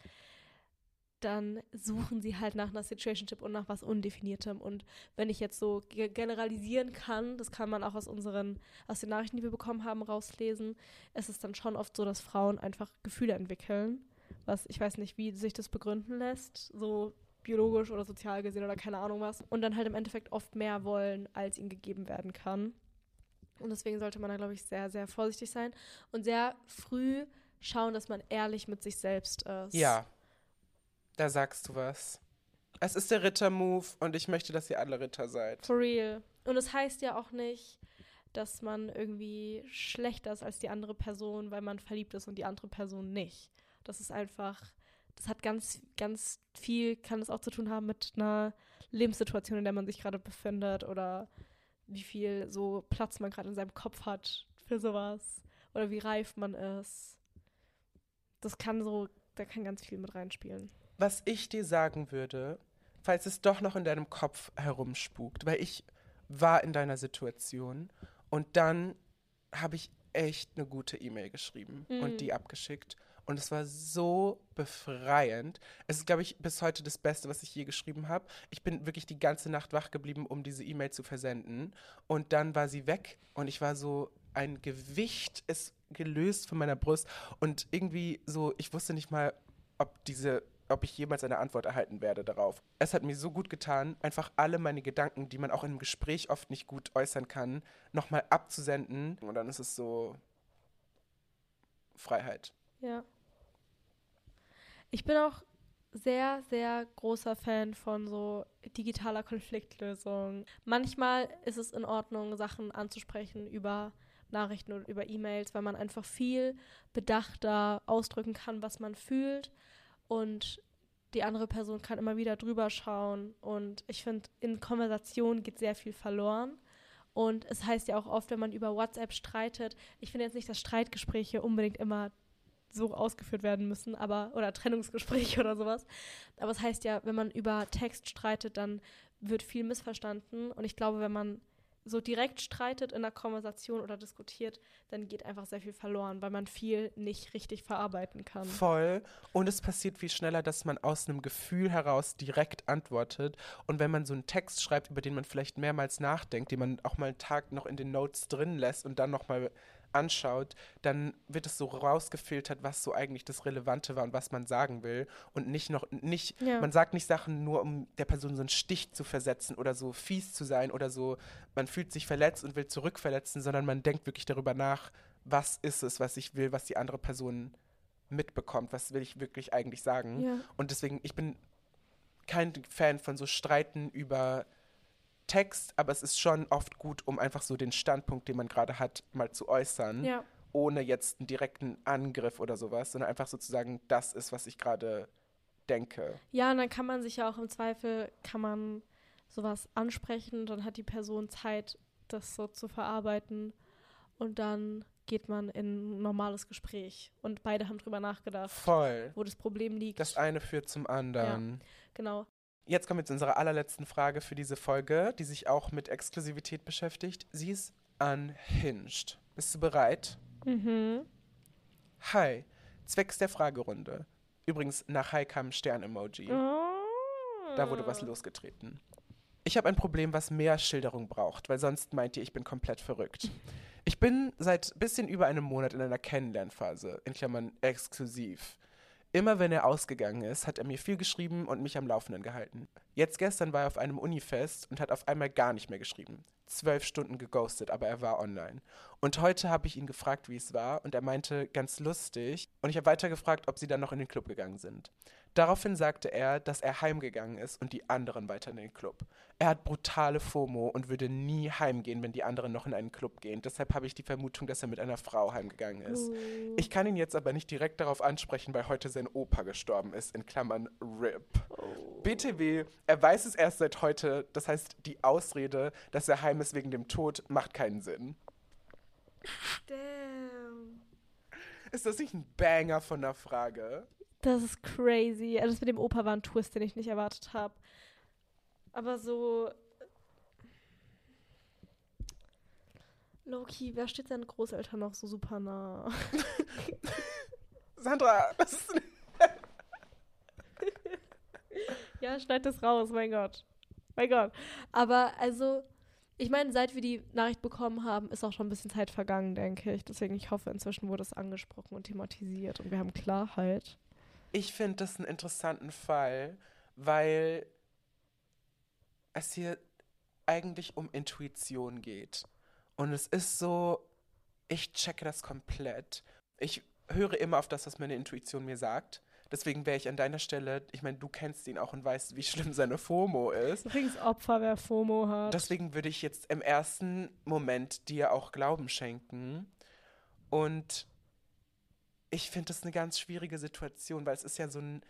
dann suchen sie halt nach einer Situationship und nach was Undefiniertem. Und wenn ich jetzt so ge- generalisieren kann, das kann man auch aus unseren, aus den Nachrichten, die wir bekommen haben, rauslesen, es ist dann schon oft so, dass Frauen einfach Gefühle entwickeln. Was ich weiß nicht, wie sich das begründen lässt, so biologisch oder sozial gesehen oder keine Ahnung was. Und dann halt im Endeffekt oft mehr wollen, als ihnen gegeben werden kann. Und deswegen sollte man da, glaube ich, sehr, sehr vorsichtig sein und sehr früh schauen, dass man ehrlich mit sich selbst ist. ja. Da sagst du was. Es ist der Ritter-Move und ich möchte, dass ihr alle Ritter seid. For real. Und es das heißt ja auch nicht, dass man irgendwie schlechter ist als die andere Person, weil man verliebt ist und die andere Person nicht. Das ist einfach, das hat ganz, ganz viel, kann es auch zu tun haben mit einer Lebenssituation, in der man sich gerade befindet oder wie viel so Platz man gerade in seinem Kopf hat für sowas oder wie reif man ist. Das kann so, da kann ganz viel mit reinspielen. Was ich dir sagen würde, falls es doch noch in deinem Kopf herumspukt, weil ich war in deiner Situation und dann habe ich echt eine gute E-Mail geschrieben Mhm. und die abgeschickt. Und es war so befreiend. Es ist, glaube ich, bis heute das Beste, was ich je geschrieben habe. Ich bin wirklich die ganze Nacht wach geblieben, um diese E-Mail zu versenden. Und dann war sie weg und ich war so, ein Gewicht ist gelöst von meiner Brust. Und irgendwie so, ich wusste nicht mal, ob diese ob ich jemals eine Antwort erhalten werde darauf. Es hat mir so gut getan, einfach alle meine Gedanken, die man auch in einem Gespräch oft nicht gut äußern kann, nochmal abzusenden. Und dann ist es so Freiheit. Ja. Ich bin auch sehr, sehr großer Fan von so digitaler Konfliktlösung. Manchmal ist es in Ordnung, Sachen anzusprechen über Nachrichten oder über E-Mails, weil man einfach viel bedachter ausdrücken kann, was man fühlt. Und die andere Person kann immer wieder drüber schauen. Und ich finde, in Konversation geht sehr viel verloren. Und es heißt ja auch oft, wenn man über WhatsApp streitet, ich finde jetzt nicht, dass Streitgespräche unbedingt immer so ausgeführt werden müssen, aber oder Trennungsgespräche oder sowas. Aber es heißt ja, wenn man über Text streitet, dann wird viel missverstanden. Und ich glaube, wenn man so direkt streitet in einer Konversation oder diskutiert, dann geht einfach sehr viel verloren, weil man viel nicht richtig verarbeiten kann. Voll. Und es passiert viel schneller, dass man aus einem Gefühl heraus direkt antwortet. Und wenn man so einen Text schreibt, über den man vielleicht mehrmals nachdenkt, den man auch mal einen Tag noch in den Notes drin lässt und dann nochmal anschaut, dann wird es so rausgefiltert, was so eigentlich das Relevante war und was man sagen will. Und nicht noch, nicht, Ja. man sagt nicht Sachen nur, um der Person so einen Stich zu versetzen oder so fies zu sein oder so, man fühlt sich verletzt und will zurückverletzen, sondern man denkt wirklich darüber nach, was ist es, was ich will, was die andere Person mitbekommt, was will ich wirklich eigentlich sagen. Ja. Und deswegen, ich bin kein Fan von so Streiten über Text, aber es ist schon oft gut, um einfach so den Standpunkt, den man gerade hat, mal zu äußern, Ja. ohne jetzt einen direkten Angriff oder sowas, sondern einfach sozusagen das ist, was ich gerade denke. Ja, und dann kann man sich ja auch im Zweifel, kann man sowas ansprechen, dann hat die Person Zeit, das so zu verarbeiten und dann geht man in ein normales Gespräch und beide haben drüber nachgedacht, Voll. wo das Problem liegt. Das eine führt zum anderen. genau. Jetzt kommen wir zu unserer allerletzten Frage für diese Folge, die sich auch mit Exklusivität beschäftigt. Sie ist unhinged. Bist du bereit? Mhm. Hi, zwecks der Fragerunde. Übrigens, nach Hi kam ein Stern-Emoji. Da wurde was losgetreten. Ich habe ein Problem, was mehr Schilderung braucht, weil sonst meint ihr, ich bin komplett verrückt. Ich bin seit bisschen über einem Monat in einer Kennenlernphase, in Klammern exklusiv. Immer wenn er ausgegangen ist, hat er mir viel geschrieben und mich am Laufenden gehalten. Jetzt gestern war er auf einem Unifest und hat auf einmal gar nicht mehr geschrieben. Zwölf Stunden geghostet, aber er war online. Und heute habe ich ihn gefragt, wie es war, und er meinte, ganz lustig. Und ich habe weiter gefragt, ob sie dann noch in den Club gegangen sind. Daraufhin sagte er, dass er heimgegangen ist und die anderen weiter in den Club. Er hat brutale FOMO und würde nie heimgehen, wenn die anderen noch in einen Club gehen. Deshalb habe ich die Vermutung, dass er mit einer Frau heimgegangen ist. Uh. Ich kann ihn jetzt aber nicht direkt darauf ansprechen, weil heute sein Opa gestorben ist, in Klammern RIP. Oh. BTW, er weiß es erst seit heute, das heißt, die Ausrede, dass er heim ist wegen dem Tod, macht keinen Sinn. Damn. Ist das nicht ein Banger von der Frage? Das ist crazy. Also das mit dem Opa war ein Twist, den ich nicht erwartet habe. Aber so. Loki, wer steht seinen Großeltern noch so super nah? Sandra, das ist ja, schneid das raus, mein Gott. Mein Gott. Aber also, ich meine, seit wir die Nachricht bekommen haben, ist auch schon ein bisschen Zeit vergangen, denke ich. Deswegen, ich hoffe, inzwischen wurde es angesprochen und thematisiert und wir haben Klarheit. Ich finde das einen interessanten Fall, weil es hier eigentlich um Intuition geht. Und es ist so, ich checke das komplett. Ich höre immer auf das, was meine Intuition mir sagt. Deswegen wäre ich an deiner Stelle, ich meine, du kennst ihn auch und weißt, wie schlimm seine FOMO ist. Übrigens Opfer, wer FOMO hat. Deswegen würde ich jetzt im ersten Moment dir auch Glauben schenken. Und ich finde das eine ganz schwierige Situation, weil es ist ja so ein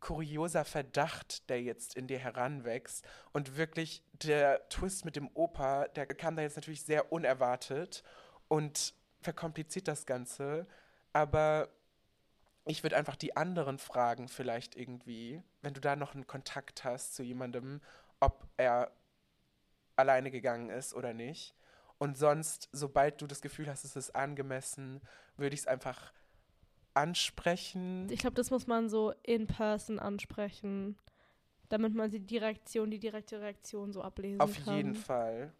kurioser Verdacht, der jetzt in dir heranwächst. Und wirklich der Twist mit dem Opa, der kam da jetzt natürlich sehr unerwartet und verkompliziert das Ganze. Aber ich würde einfach die anderen fragen, vielleicht irgendwie, wenn du da noch einen Kontakt hast zu jemandem, ob er alleine gegangen ist oder nicht. Und sonst, sobald du das Gefühl hast, es ist angemessen, würde ich es einfach ansprechen. Ich glaube, das muss man so in person ansprechen, damit man die Reaktion, die direkte Reaktion so ablesen Auf kann. jeden Fall.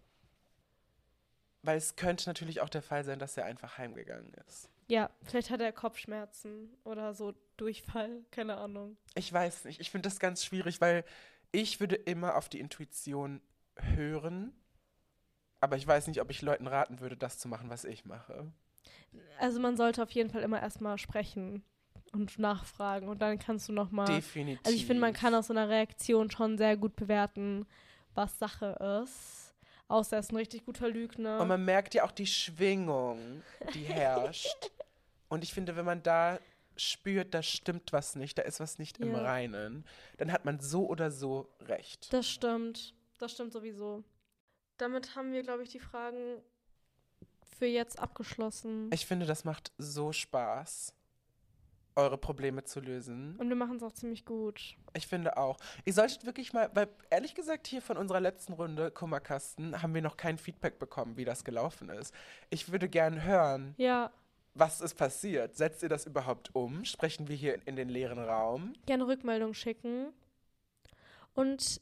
Weil es könnte natürlich auch der Fall sein, dass er einfach heimgegangen ist. Ja, vielleicht hat er Kopfschmerzen oder so Durchfall, keine Ahnung. Ich weiß nicht. Ich finde das ganz schwierig, weil ich würde immer auf die Intuition hören. Aber ich weiß nicht, ob ich Leuten raten würde, das zu machen, was ich mache. Also man sollte auf jeden Fall immer erstmal sprechen und nachfragen und dann kannst du nochmal. Definitiv. Also ich finde, man kann aus so einer Reaktion schon sehr gut bewerten, was Sache ist. Außer er ist ein richtig guter Lügner. Und man merkt ja auch die Schwingung, die herrscht. Und ich finde, wenn man da spürt, da stimmt was nicht, da ist was nicht im Ja. Reinen, dann hat man so oder so recht. Das stimmt. Das stimmt sowieso. Damit haben wir, glaube ich, die Fragen für jetzt abgeschlossen. Ich finde, das macht so Spaß, eure Probleme zu lösen. Und wir machen es auch ziemlich gut. Ich finde auch. Ihr solltet wirklich mal, weil ehrlich gesagt hier von unserer letzten Runde Kummerkasten haben wir noch kein Feedback bekommen, wie das gelaufen ist. Ich würde gern hören, Ja, was ist passiert. Setzt ihr das überhaupt um? Sprechen wir hier in den leeren Raum? gerne Rückmeldung schicken. Und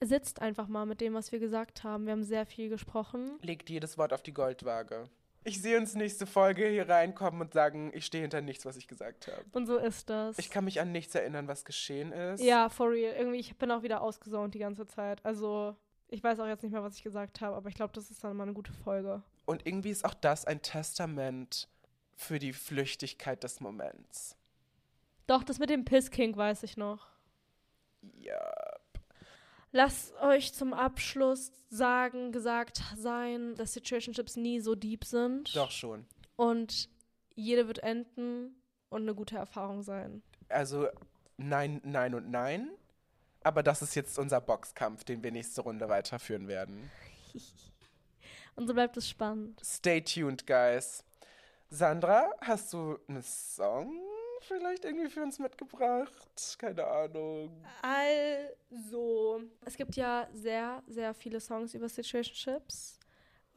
sitzt einfach mal mit dem, was wir gesagt haben. Wir haben sehr viel gesprochen. Legt jedes Wort auf die Goldwaage. Ich sehe uns nächste Folge hier reinkommen und sagen, ich stehe hinter nichts, was ich gesagt habe. Und so ist das. Ich kann mich an nichts erinnern, was geschehen ist. ja, for real. Irgendwie, ich bin auch wieder ausgesaunt die ganze Zeit. Also, ich weiß auch jetzt nicht mehr, was ich gesagt habe, aber ich glaube, das ist dann mal eine gute Folge. Und irgendwie ist auch das ein Testament für die Flüchtigkeit des Moments. Doch, das mit dem Pisskink weiß ich noch. Ja. Lasst euch zum Abschluss sagen, gesagt sein, dass Situationships nie so deep sind. Doch schon. Und jede wird enden und eine gute Erfahrung sein. Also nein, nein und nein. Aber das ist jetzt unser Boxkampf, den wir nächste Runde weiterführen werden. Und so bleibt es spannend. Stay tuned, guys. Sandra, hast du einen Song vielleicht irgendwie für uns mitgebracht? Keine Ahnung. Also, es gibt ja sehr, sehr viele Songs über Situationships.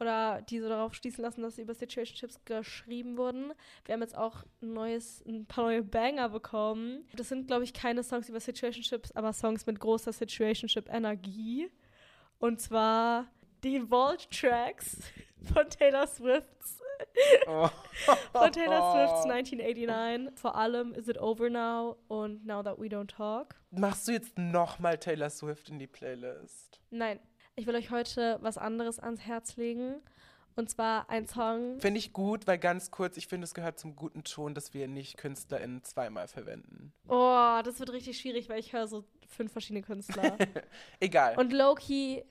Oder die so darauf schließen lassen, dass sie über Situationships geschrieben wurden. Wir haben jetzt auch ein, neues, ein paar neue Banger bekommen. Das sind, glaube ich, keine Songs über Situationships, aber Songs mit großer Situationship-Energie. Und zwar die Vault Tracks von Taylor Swift's Oh. von Taylor Swift's 1989. Vor allem Is It Over Now und Now That We Don't Talk. Machst du jetzt nochmal Taylor Swift in die Playlist? Nein, ich will euch heute was anderes ans Herz legen. Und zwar ein Song. Finde ich gut, weil ganz kurz, ich finde, es gehört zum guten Ton, dass wir nicht KünstlerInnen zweimal verwenden. Oh, das wird richtig schwierig, weil ich höre so fünf verschiedene Künstler. Egal. Und Loki,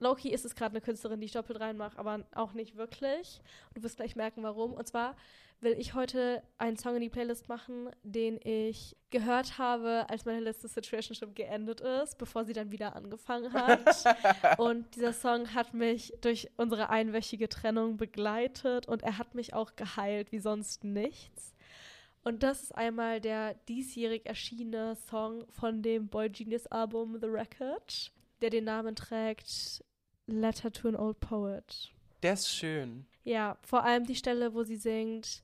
Loki ist es gerade eine Künstlerin, die ich doppelt reinmache, aber auch nicht wirklich. Und du wirst gleich merken, warum. Und zwar will ich heute einen Song in die Playlist machen, den ich gehört habe, als meine letzte Situationship geendet ist, bevor sie dann wieder angefangen hat. und dieser Song hat mich durch unsere einwöchige Trennung begleitet und er hat mich auch geheilt wie sonst nichts. Und das ist einmal der diesjährig erschienene Song von dem Boy Genius Album The Record, der den Namen trägt Letter to an Old Poet. Der ist schön. Ja, vor allem die Stelle, wo sie singt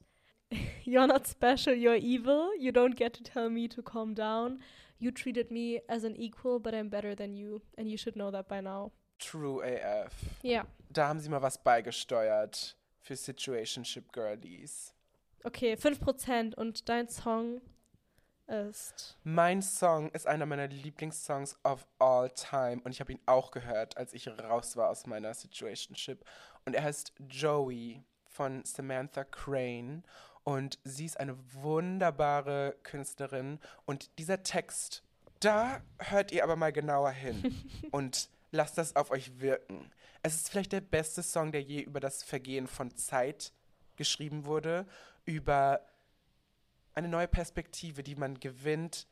You're not special, you're evil. You don't get to tell me to calm down. You treated me as an equal, but I'm better than you. And you should know that by now. True AF. Ja, Da haben sie mal was beigesteuert für Situationship Girlies. okay, 5% und dein Song ist. Mein Song ist einer meiner Lieblingssongs of all time und ich habe ihn auch gehört, als ich raus war aus meiner Situationship. Und er heißt Joey von Samantha Crane und sie ist eine wunderbare Künstlerin und dieser Text, da hört ihr aber mal genauer hin und lasst das auf euch wirken. Es ist vielleicht der beste Song, der je über das Vergehen von Zeit geschrieben wurde, über eine neue Perspektive, die man gewinnt,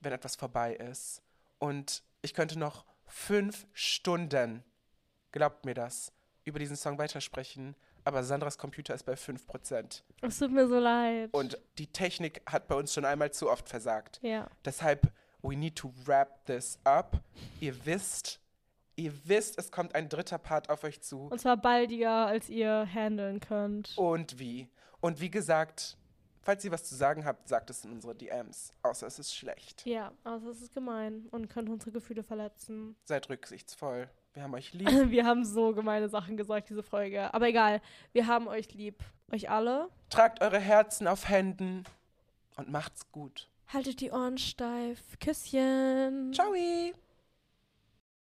wenn etwas vorbei ist. Und ich könnte noch fünf Stunden, glaubt mir das, über diesen Song weitersprechen, aber Sandras Computer ist bei 5%. Es tut mir so leid. Und die Technik hat bei uns schon einmal zu oft versagt. ja. Deshalb, we need to wrap this up. Ihr wisst, ihr wisst, es kommt ein dritter Part auf euch zu. Und zwar baldiger, als ihr handeln könnt. Und wie. Und wie gesagt, falls ihr was zu sagen habt, sagt es in unsere DMs. Außer es ist schlecht. Ja, also es ist gemein und könnte unsere Gefühle verletzen. Seid rücksichtsvoll. Wir haben euch lieb. Wir haben so gemeine Sachen gesagt, diese Folge. Aber egal, wir haben euch lieb. Euch alle. Tragt eure Herzen auf Händen und macht's gut. Haltet die Ohren steif. Küsschen. Ciao!